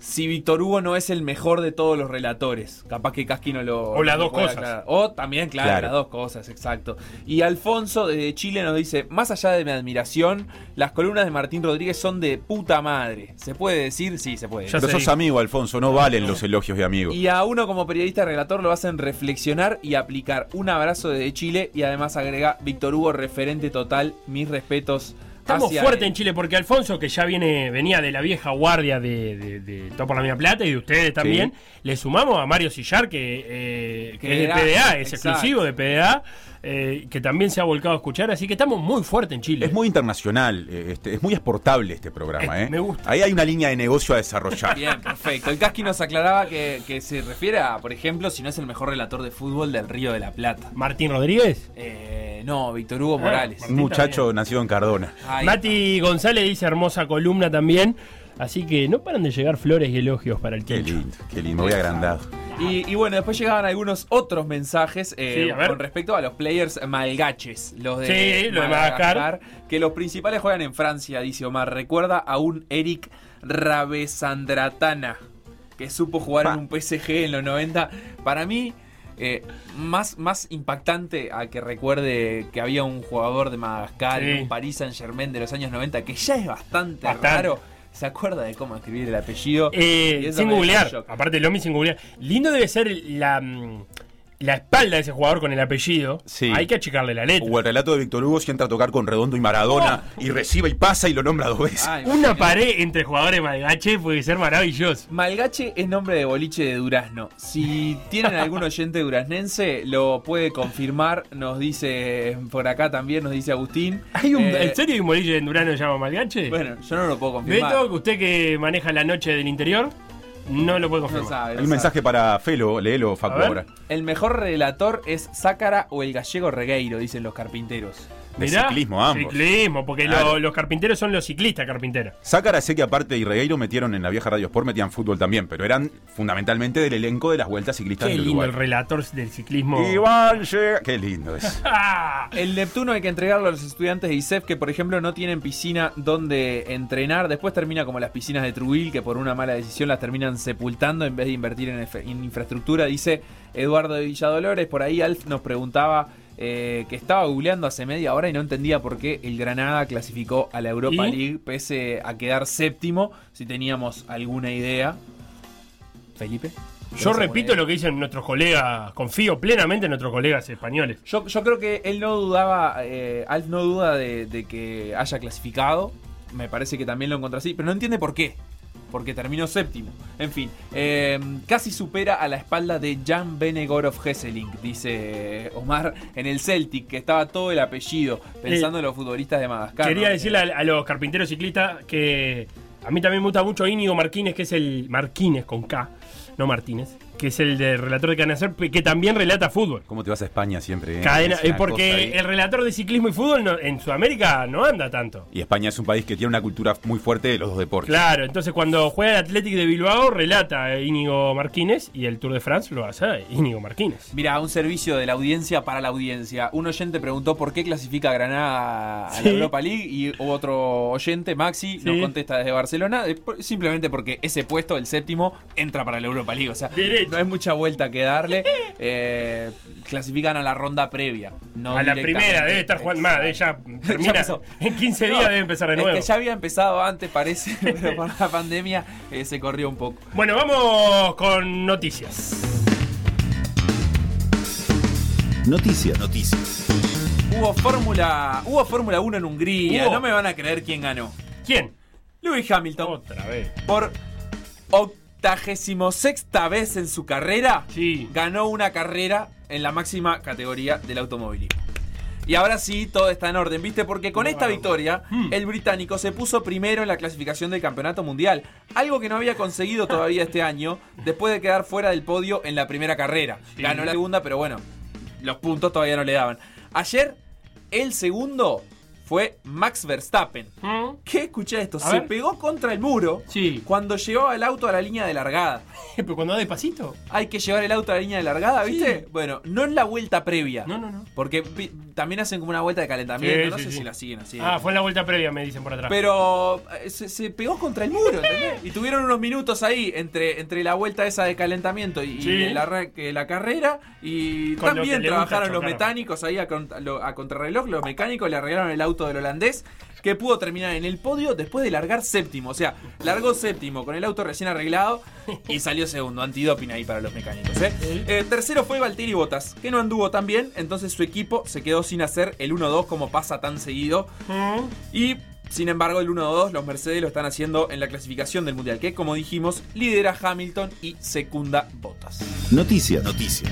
[SPEAKER 8] si Víctor Hugo no es el mejor de todos los relatores. Capaz que Casqui no lo.
[SPEAKER 3] O las
[SPEAKER 8] lo
[SPEAKER 3] dos cosas.
[SPEAKER 8] aclarar. O también, claro,
[SPEAKER 7] Claro.
[SPEAKER 8] las dos cosas, exacto. Y Alfonso desde Chile nos dice: Más allá de mi admiración, las columnas de Martín Rodríguez son de puta madre. ¿Se puede decir? Sí, se puede.
[SPEAKER 7] Pero sos amigo, Alfonso, no valen los elogios de amigo.
[SPEAKER 8] Y a uno como periodista relator lo hacen reflexionar y aplicar. Un abrazo desde Chile y además agrega Víctor Hugo, referente total. Mis respetos.
[SPEAKER 3] Estamos fuertes en Chile porque Alfonso, que ya viene venía de la vieja guardia de, de, de Todo por la Mía Plata y de ustedes también, le sumamos a Mario Sillar, que, eh, que
[SPEAKER 8] Que
[SPEAKER 3] es de PDA, es
[SPEAKER 8] exacto.
[SPEAKER 3] exclusivo de PDA, eh, que también se ha volcado a escuchar, así que estamos muy fuertes en Chile.
[SPEAKER 7] Es muy internacional, eh, este, es muy exportable este programa.
[SPEAKER 3] Eh,
[SPEAKER 7] ¿eh?
[SPEAKER 3] me gusta.
[SPEAKER 7] Ahí hay una línea de negocio a desarrollar.
[SPEAKER 8] Bien, perfecto. El Casqui nos aclaraba que, que se refiere a, por ejemplo, si no es el mejor relator de fútbol del Río de la Plata.
[SPEAKER 3] Martín Rodríguez.
[SPEAKER 8] Eh, no, Víctor Hugo
[SPEAKER 3] Ah,
[SPEAKER 8] Morales.
[SPEAKER 7] Un muchacho nacido en Cardona.
[SPEAKER 8] Ahí
[SPEAKER 3] Mati González dice hermosa columna también, así que no paran de llegar flores y elogios para el
[SPEAKER 7] Qué
[SPEAKER 3] Tincho.
[SPEAKER 7] lindo, qué lindo, voy agrandado.
[SPEAKER 8] Y, y bueno, después llegaban algunos otros mensajes eh,
[SPEAKER 3] Sí,
[SPEAKER 8] con respecto a los players malgaches, los de,
[SPEAKER 3] Sí, los de Madagascar.
[SPEAKER 8] que los principales juegan en Francia, dice Omar. Recuerda a un Eric Rabesandratana, que supo jugar en un PSG en los 90. Para mí, eh, más, más impactante a que recuerde que había un jugador de Madagascar
[SPEAKER 3] Sí.
[SPEAKER 8] en un Paris Saint Germain de los años 90, que ya es bastante,
[SPEAKER 3] Bastante.
[SPEAKER 8] raro. ¿Se acuerda de cómo escribir el apellido?
[SPEAKER 3] Eh, sin googlear, aparte Lomi sin googlear. Lindo debe ser la, mm, la espalda de ese jugador con el apellido.
[SPEAKER 7] Sí.
[SPEAKER 3] Hay que achicarle la letra.
[SPEAKER 7] O el relato de Víctor Hugo si entra a tocar con Redondo y Maradona y recibe y pasa y lo nombra dos veces.
[SPEAKER 8] Ay,
[SPEAKER 3] Una pared entre jugadores malgache puede ser maravilloso.
[SPEAKER 8] Malgache es nombre de boliche de Durazno. Si tienen algún oyente duraznense, lo puede confirmar. Nos dice por acá también, nos dice Agustín.
[SPEAKER 3] ¿Hay un,
[SPEAKER 8] Eh,
[SPEAKER 3] ¿En serio hay un bolillo en Durano que se llama Malgache?
[SPEAKER 8] Bueno, yo no lo puedo confirmar.
[SPEAKER 3] Beto, que usted que maneja la noche del interior, no lo puede
[SPEAKER 8] no
[SPEAKER 3] confirmar.
[SPEAKER 8] sabe, no
[SPEAKER 7] Hay un
[SPEAKER 8] sabe.
[SPEAKER 7] mensaje para Felo, léelo, Facu, ahora.
[SPEAKER 8] El mejor relator es Zácara o el gallego Regueiro, dicen los carpinteros.
[SPEAKER 7] De
[SPEAKER 3] Mirá,
[SPEAKER 7] ciclismo ambos.
[SPEAKER 3] Ciclismo, porque
[SPEAKER 7] Claro.
[SPEAKER 3] lo- los carpinteros son los ciclistas carpinteros.
[SPEAKER 7] Sácara sé que aparte y Regueiro metieron en la vieja Radio Sport, metían fútbol también, pero eran fundamentalmente del elenco de las vueltas ciclistas
[SPEAKER 3] Qué
[SPEAKER 7] del
[SPEAKER 3] lindo
[SPEAKER 7] Uruguay.
[SPEAKER 3] el relator del ciclismo.
[SPEAKER 7] Iván llega- Qué lindo es.
[SPEAKER 8] El Neptuno hay que entregarlo a los estudiantes de ISEF que, por ejemplo, no tienen piscina donde entrenar. Después termina como las piscinas de Trujillo, que por una mala decisión las terminan sepultando en vez de invertir en infraestructura. Dice Eduardo de Villadolores. Por ahí Alf nos preguntaba eh, que estaba googleando hace media hora y no entendía por qué el Granada clasificó a la Europa
[SPEAKER 3] ¿Y?
[SPEAKER 8] League pese a quedar séptimo. Si teníamos alguna idea. Felipe.
[SPEAKER 3] Yo repito lo que dicen nuestros colegas, confío plenamente en nuestros colegas españoles.
[SPEAKER 8] Yo, yo creo que él no dudaba, eh, Alf no duda de, de que haya clasificado. Me parece que también lo encontró así, pero no entiende por qué. Porque terminó séptimo. En fin, eh, casi supera a la espalda de Jan Benegorov Hesseling, dice Omar, en el Celtic, que estaba todo el apellido, pensando en los futbolistas de Madagascar.
[SPEAKER 3] Quería
[SPEAKER 8] ¿no?
[SPEAKER 3] decirle a, a los carpinteros ciclistas que a mí también me gusta mucho Íñigo Martínez, que es el Marquínez con K, no Martínez, que es el de relator de Canacer, que también relata fútbol.
[SPEAKER 7] ¿Cómo te vas a España siempre? eh?
[SPEAKER 3] Cadena,
[SPEAKER 7] Es
[SPEAKER 3] eh, porque el relator de ciclismo y fútbol no- en Sudamérica no anda tanto.
[SPEAKER 7] Y España es un país que tiene una cultura muy fuerte de los dos deportes.
[SPEAKER 3] Claro, entonces cuando juega el Athletic de Bilbao relata a Íñigo Martínez y el Tour de France lo hace Íñigo Martínez.
[SPEAKER 8] Mira, un servicio de la audiencia para la audiencia. Un oyente preguntó por qué clasifica a Granada a la. Europa League y otro oyente, Maxi, nos
[SPEAKER 3] Sí.
[SPEAKER 8] contesta desde Barcelona, eh, simplemente porque ese puesto, el séptimo, entra para la Europa League. O sea,
[SPEAKER 3] Derecho.
[SPEAKER 8] No hay mucha vuelta que darle. Eh, clasifican a la ronda previa. No
[SPEAKER 3] a la primera debe estar jugando más, de ya termina.
[SPEAKER 8] pasó.
[SPEAKER 3] en 15 días
[SPEAKER 8] No,
[SPEAKER 3] debe empezar de
[SPEAKER 8] es
[SPEAKER 3] nuevo.
[SPEAKER 8] que ya había empezado antes, parece, pero por la pandemia eh, se corrió un poco.
[SPEAKER 3] Bueno, vamos con noticias.
[SPEAKER 1] Noticias. Noticias.
[SPEAKER 8] Hubo Fórmula hubo Fórmula 1 en Hungría.
[SPEAKER 3] Hubo.
[SPEAKER 8] No me van a creer quién ganó.
[SPEAKER 3] ¿Quién?
[SPEAKER 8] Lewis Hamilton.
[SPEAKER 3] Otra vez.
[SPEAKER 8] Por octagésimo sexta vez en su carrera, ganó una carrera en la máxima categoría del automovilismo. Y ahora sí, todo está en orden, ¿viste? Porque con esta victoria,
[SPEAKER 3] Hmm.
[SPEAKER 8] el británico se puso primero en la clasificación del campeonato mundial. Algo que no había conseguido todavía este año, después de quedar fuera del podio en la primera carrera. Ganó la segunda, pero bueno, los puntos todavía no le daban. Ayer, el segundo fue Max Verstappen. ¿Qué? Escuché esto.
[SPEAKER 3] A
[SPEAKER 8] se
[SPEAKER 3] ver.
[SPEAKER 8] pegó contra el muro cuando llevaba el auto a la línea de largada.
[SPEAKER 3] ¿Pero cuando va despacito?
[SPEAKER 8] Hay que llevar el auto a la línea de largada, ¿viste? Bueno, no en la vuelta previa.
[SPEAKER 3] No, no, no.
[SPEAKER 8] Porque también hacen como una vuelta de calentamiento.
[SPEAKER 3] Sí,
[SPEAKER 8] no
[SPEAKER 3] sí,
[SPEAKER 8] sé
[SPEAKER 3] sí.
[SPEAKER 8] si la siguen así.
[SPEAKER 3] Ah, fue en la vuelta previa, me dicen por atrás.
[SPEAKER 8] Pero eh, se, se pegó contra el muro, ¿entendés? Y tuvieron unos minutos ahí entre, entre la vuelta esa de calentamiento y,
[SPEAKER 3] Sí.
[SPEAKER 8] y la carrera. Y
[SPEAKER 3] Con
[SPEAKER 8] también trabajaron los mecánicos ahí a, contra- lo- a contrarreloj. Los mecánicos le arreglaron el auto del holandés que pudo terminar en el podio después de largar séptimo. O sea, largó séptimo con el auto recién arreglado y salió segundo. Antidoping ahí para los mecánicos. ¿eh? Eh, tercero fue Valtteri Bottas, que no anduvo tan bien. Entonces su equipo se quedó sin hacer el 1-2 como pasa tan seguido. Y sin embargo, el 1-2 los Mercedes lo están haciendo en la clasificación del Mundial, que como dijimos, lidera Hamilton y secunda Bottas.
[SPEAKER 1] Noticias. Noticias.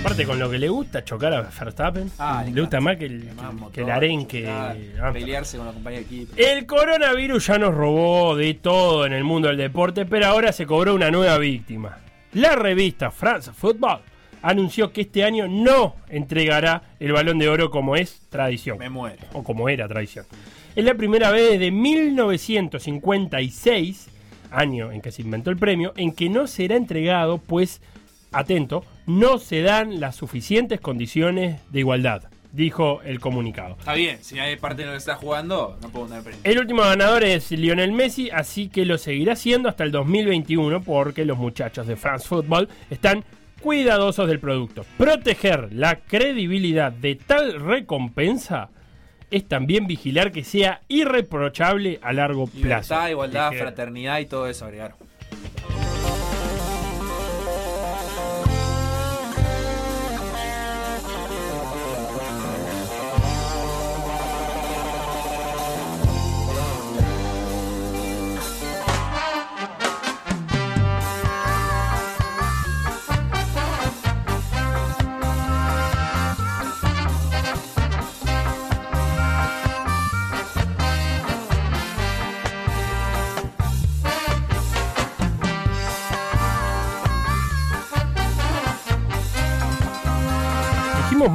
[SPEAKER 3] Aparte, con lo que le gusta chocar a Verstappen,
[SPEAKER 8] Ah,
[SPEAKER 3] le gusta más que el, que el arenque. Ah,
[SPEAKER 8] Pelearse con la compañía de equipo.
[SPEAKER 3] El coronavirus ya nos robó de todo en el mundo del deporte, pero ahora se cobró una nueva víctima. La revista France Football anunció que este año no entregará el balón de oro como es tradición.
[SPEAKER 8] Me muero.
[SPEAKER 3] O como era tradición. Es la primera vez desde 1956, año en que se inventó el premio, en que no será entregado, pues, atento, no se dan las suficientes condiciones de igualdad, dijo el comunicado.
[SPEAKER 8] Está bien, si hay parte no está jugando, no puedo dar premio.
[SPEAKER 3] El último ganador es Lionel Messi, así que lo seguirá siendo hasta el 2021 porque los muchachos de France Football están cuidadosos del producto. Proteger la credibilidad de tal recompensa es también vigilar que sea irreprochable a largo plazo.
[SPEAKER 8] Libertad, igualdad, fraternidad y todo eso agregaron.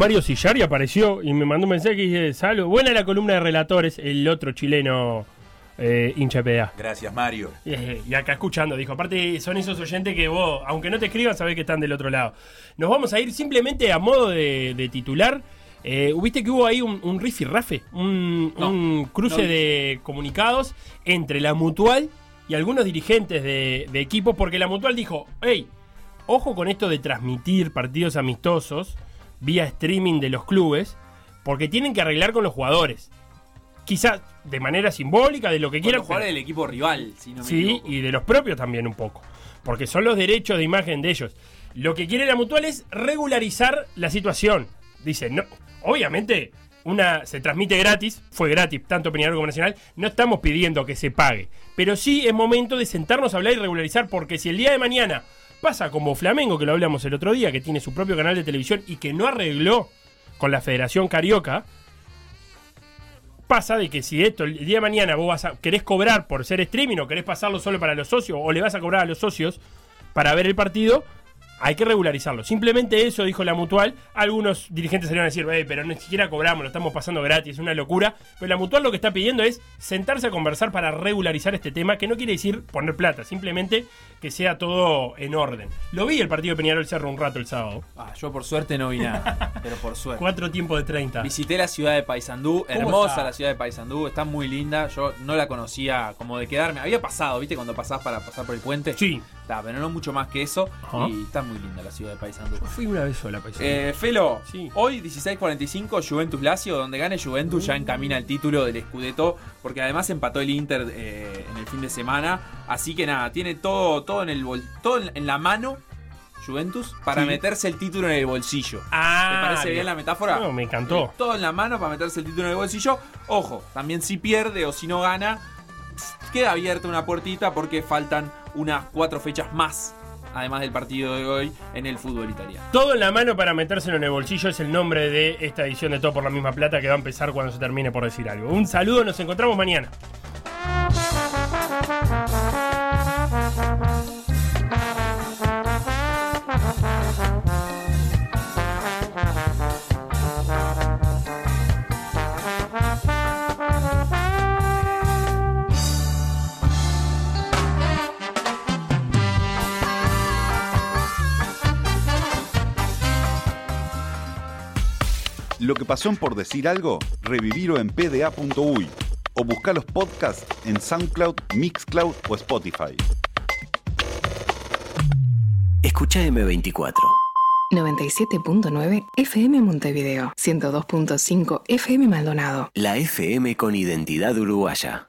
[SPEAKER 3] Mario Sillar y apareció y me mandó un mensaje y dice, salud, buena la columna de relatores, el otro chileno eh, hincha PDA.
[SPEAKER 7] Gracias, Mario.
[SPEAKER 3] Eh, y acá escuchando, dijo, aparte son esos oyentes que vos, aunque no te escriban, sabés que están del otro lado. Nos vamos a ir simplemente a modo de, de titular. Eh, ¿Viste que hubo ahí un, un rifirrafe? Un, un cruce
[SPEAKER 8] no.
[SPEAKER 3] de comunicados entre la Mutual y algunos dirigentes de, de equipos, porque la Mutual dijo, hey, ojo con esto de transmitir partidos amistosos vía streaming de los clubes, porque tienen que arreglar con los jugadores. Quizás de manera simbólica, de lo que quieran.
[SPEAKER 8] los jugadores del equipo rival, si no me
[SPEAKER 3] Sí,
[SPEAKER 8] equivoco.
[SPEAKER 3] y de los propios también un poco. Porque son los derechos de imagen de ellos. Lo que quiere la mutual es regularizar la situación. Dice, no, obviamente, una se transmite gratis, fue gratis, tanto Peñarol como Nacional. No estamos pidiendo que se pague. Pero sí es momento de sentarnos a hablar y regularizar, porque si el día de mañana pasa como Flamengo, que lo hablamos el otro día, que tiene su propio canal de televisión y que no arregló con la Federación Carioca, pasa de que si esto el día de mañana vos vas a, querés cobrar por ser streaming o querés pasarlo solo para los socios o le vas a cobrar a los socios para ver el partido, hay que regularizarlo. Simplemente eso dijo la mutual. Algunos dirigentes salieron a decir, "Ey, pero ni siquiera cobramos, lo estamos pasando gratis, es una locura. Pero la mutual lo que está pidiendo es sentarse a conversar para regularizar este tema, que no quiere decir poner plata, simplemente que sea todo en orden. Lo vi el partido de Peñarol Cerro un rato el sábado.
[SPEAKER 8] Ah, yo por suerte no vi nada, pero por suerte.
[SPEAKER 3] Cuatro tiempos de 30.
[SPEAKER 8] Visité la ciudad de Paysandú, hermosa
[SPEAKER 3] está?
[SPEAKER 8] la ciudad de Paysandú, está muy linda. Yo no la conocía como de quedarme. Había pasado, ¿viste? Cuando pasás para pasar por el puente.
[SPEAKER 3] Sí.
[SPEAKER 8] Está, pero no mucho más que eso.
[SPEAKER 3] Ajá.
[SPEAKER 8] Y está muy linda la ciudad de Paysandú.
[SPEAKER 3] Fui una vez sola, paisano.
[SPEAKER 8] Eh, Felo, hoy 16.45 Juventus Lazio, donde gane Juventus ya encamina el título del Scudetto, porque además empató el Inter eh, en el fin de semana, así que nada, tiene todo, todo en el bol- todo en, la mano Juventus para
[SPEAKER 3] Sí.
[SPEAKER 8] meterse el título en el bolsillo.
[SPEAKER 3] Ah,
[SPEAKER 8] ¿Te parece bien la metáfora?
[SPEAKER 3] No, me encantó.
[SPEAKER 8] Todo en la mano para meterse el título en el bolsillo. Ojo, también si pierde o si no gana, queda abierta una puertita porque faltan unas cuatro fechas más, además del partido de hoy, en el fútbol italiano.
[SPEAKER 3] Todo en la mano para metérselo en el bolsillo es el nombre de esta edición de Todo por la misma plata que va a empezar cuando se termine por decir algo. Un saludo, nos encontramos mañana.
[SPEAKER 1] Lo que pasó en por decir algo, revivirlo en pda.uy o buscar los podcasts en SoundCloud, Mixcloud o Spotify.
[SPEAKER 21] Escucha M24.
[SPEAKER 9] 97.9 FM Montevideo, 102.5 FM Maldonado.
[SPEAKER 21] La FM con identidad uruguaya.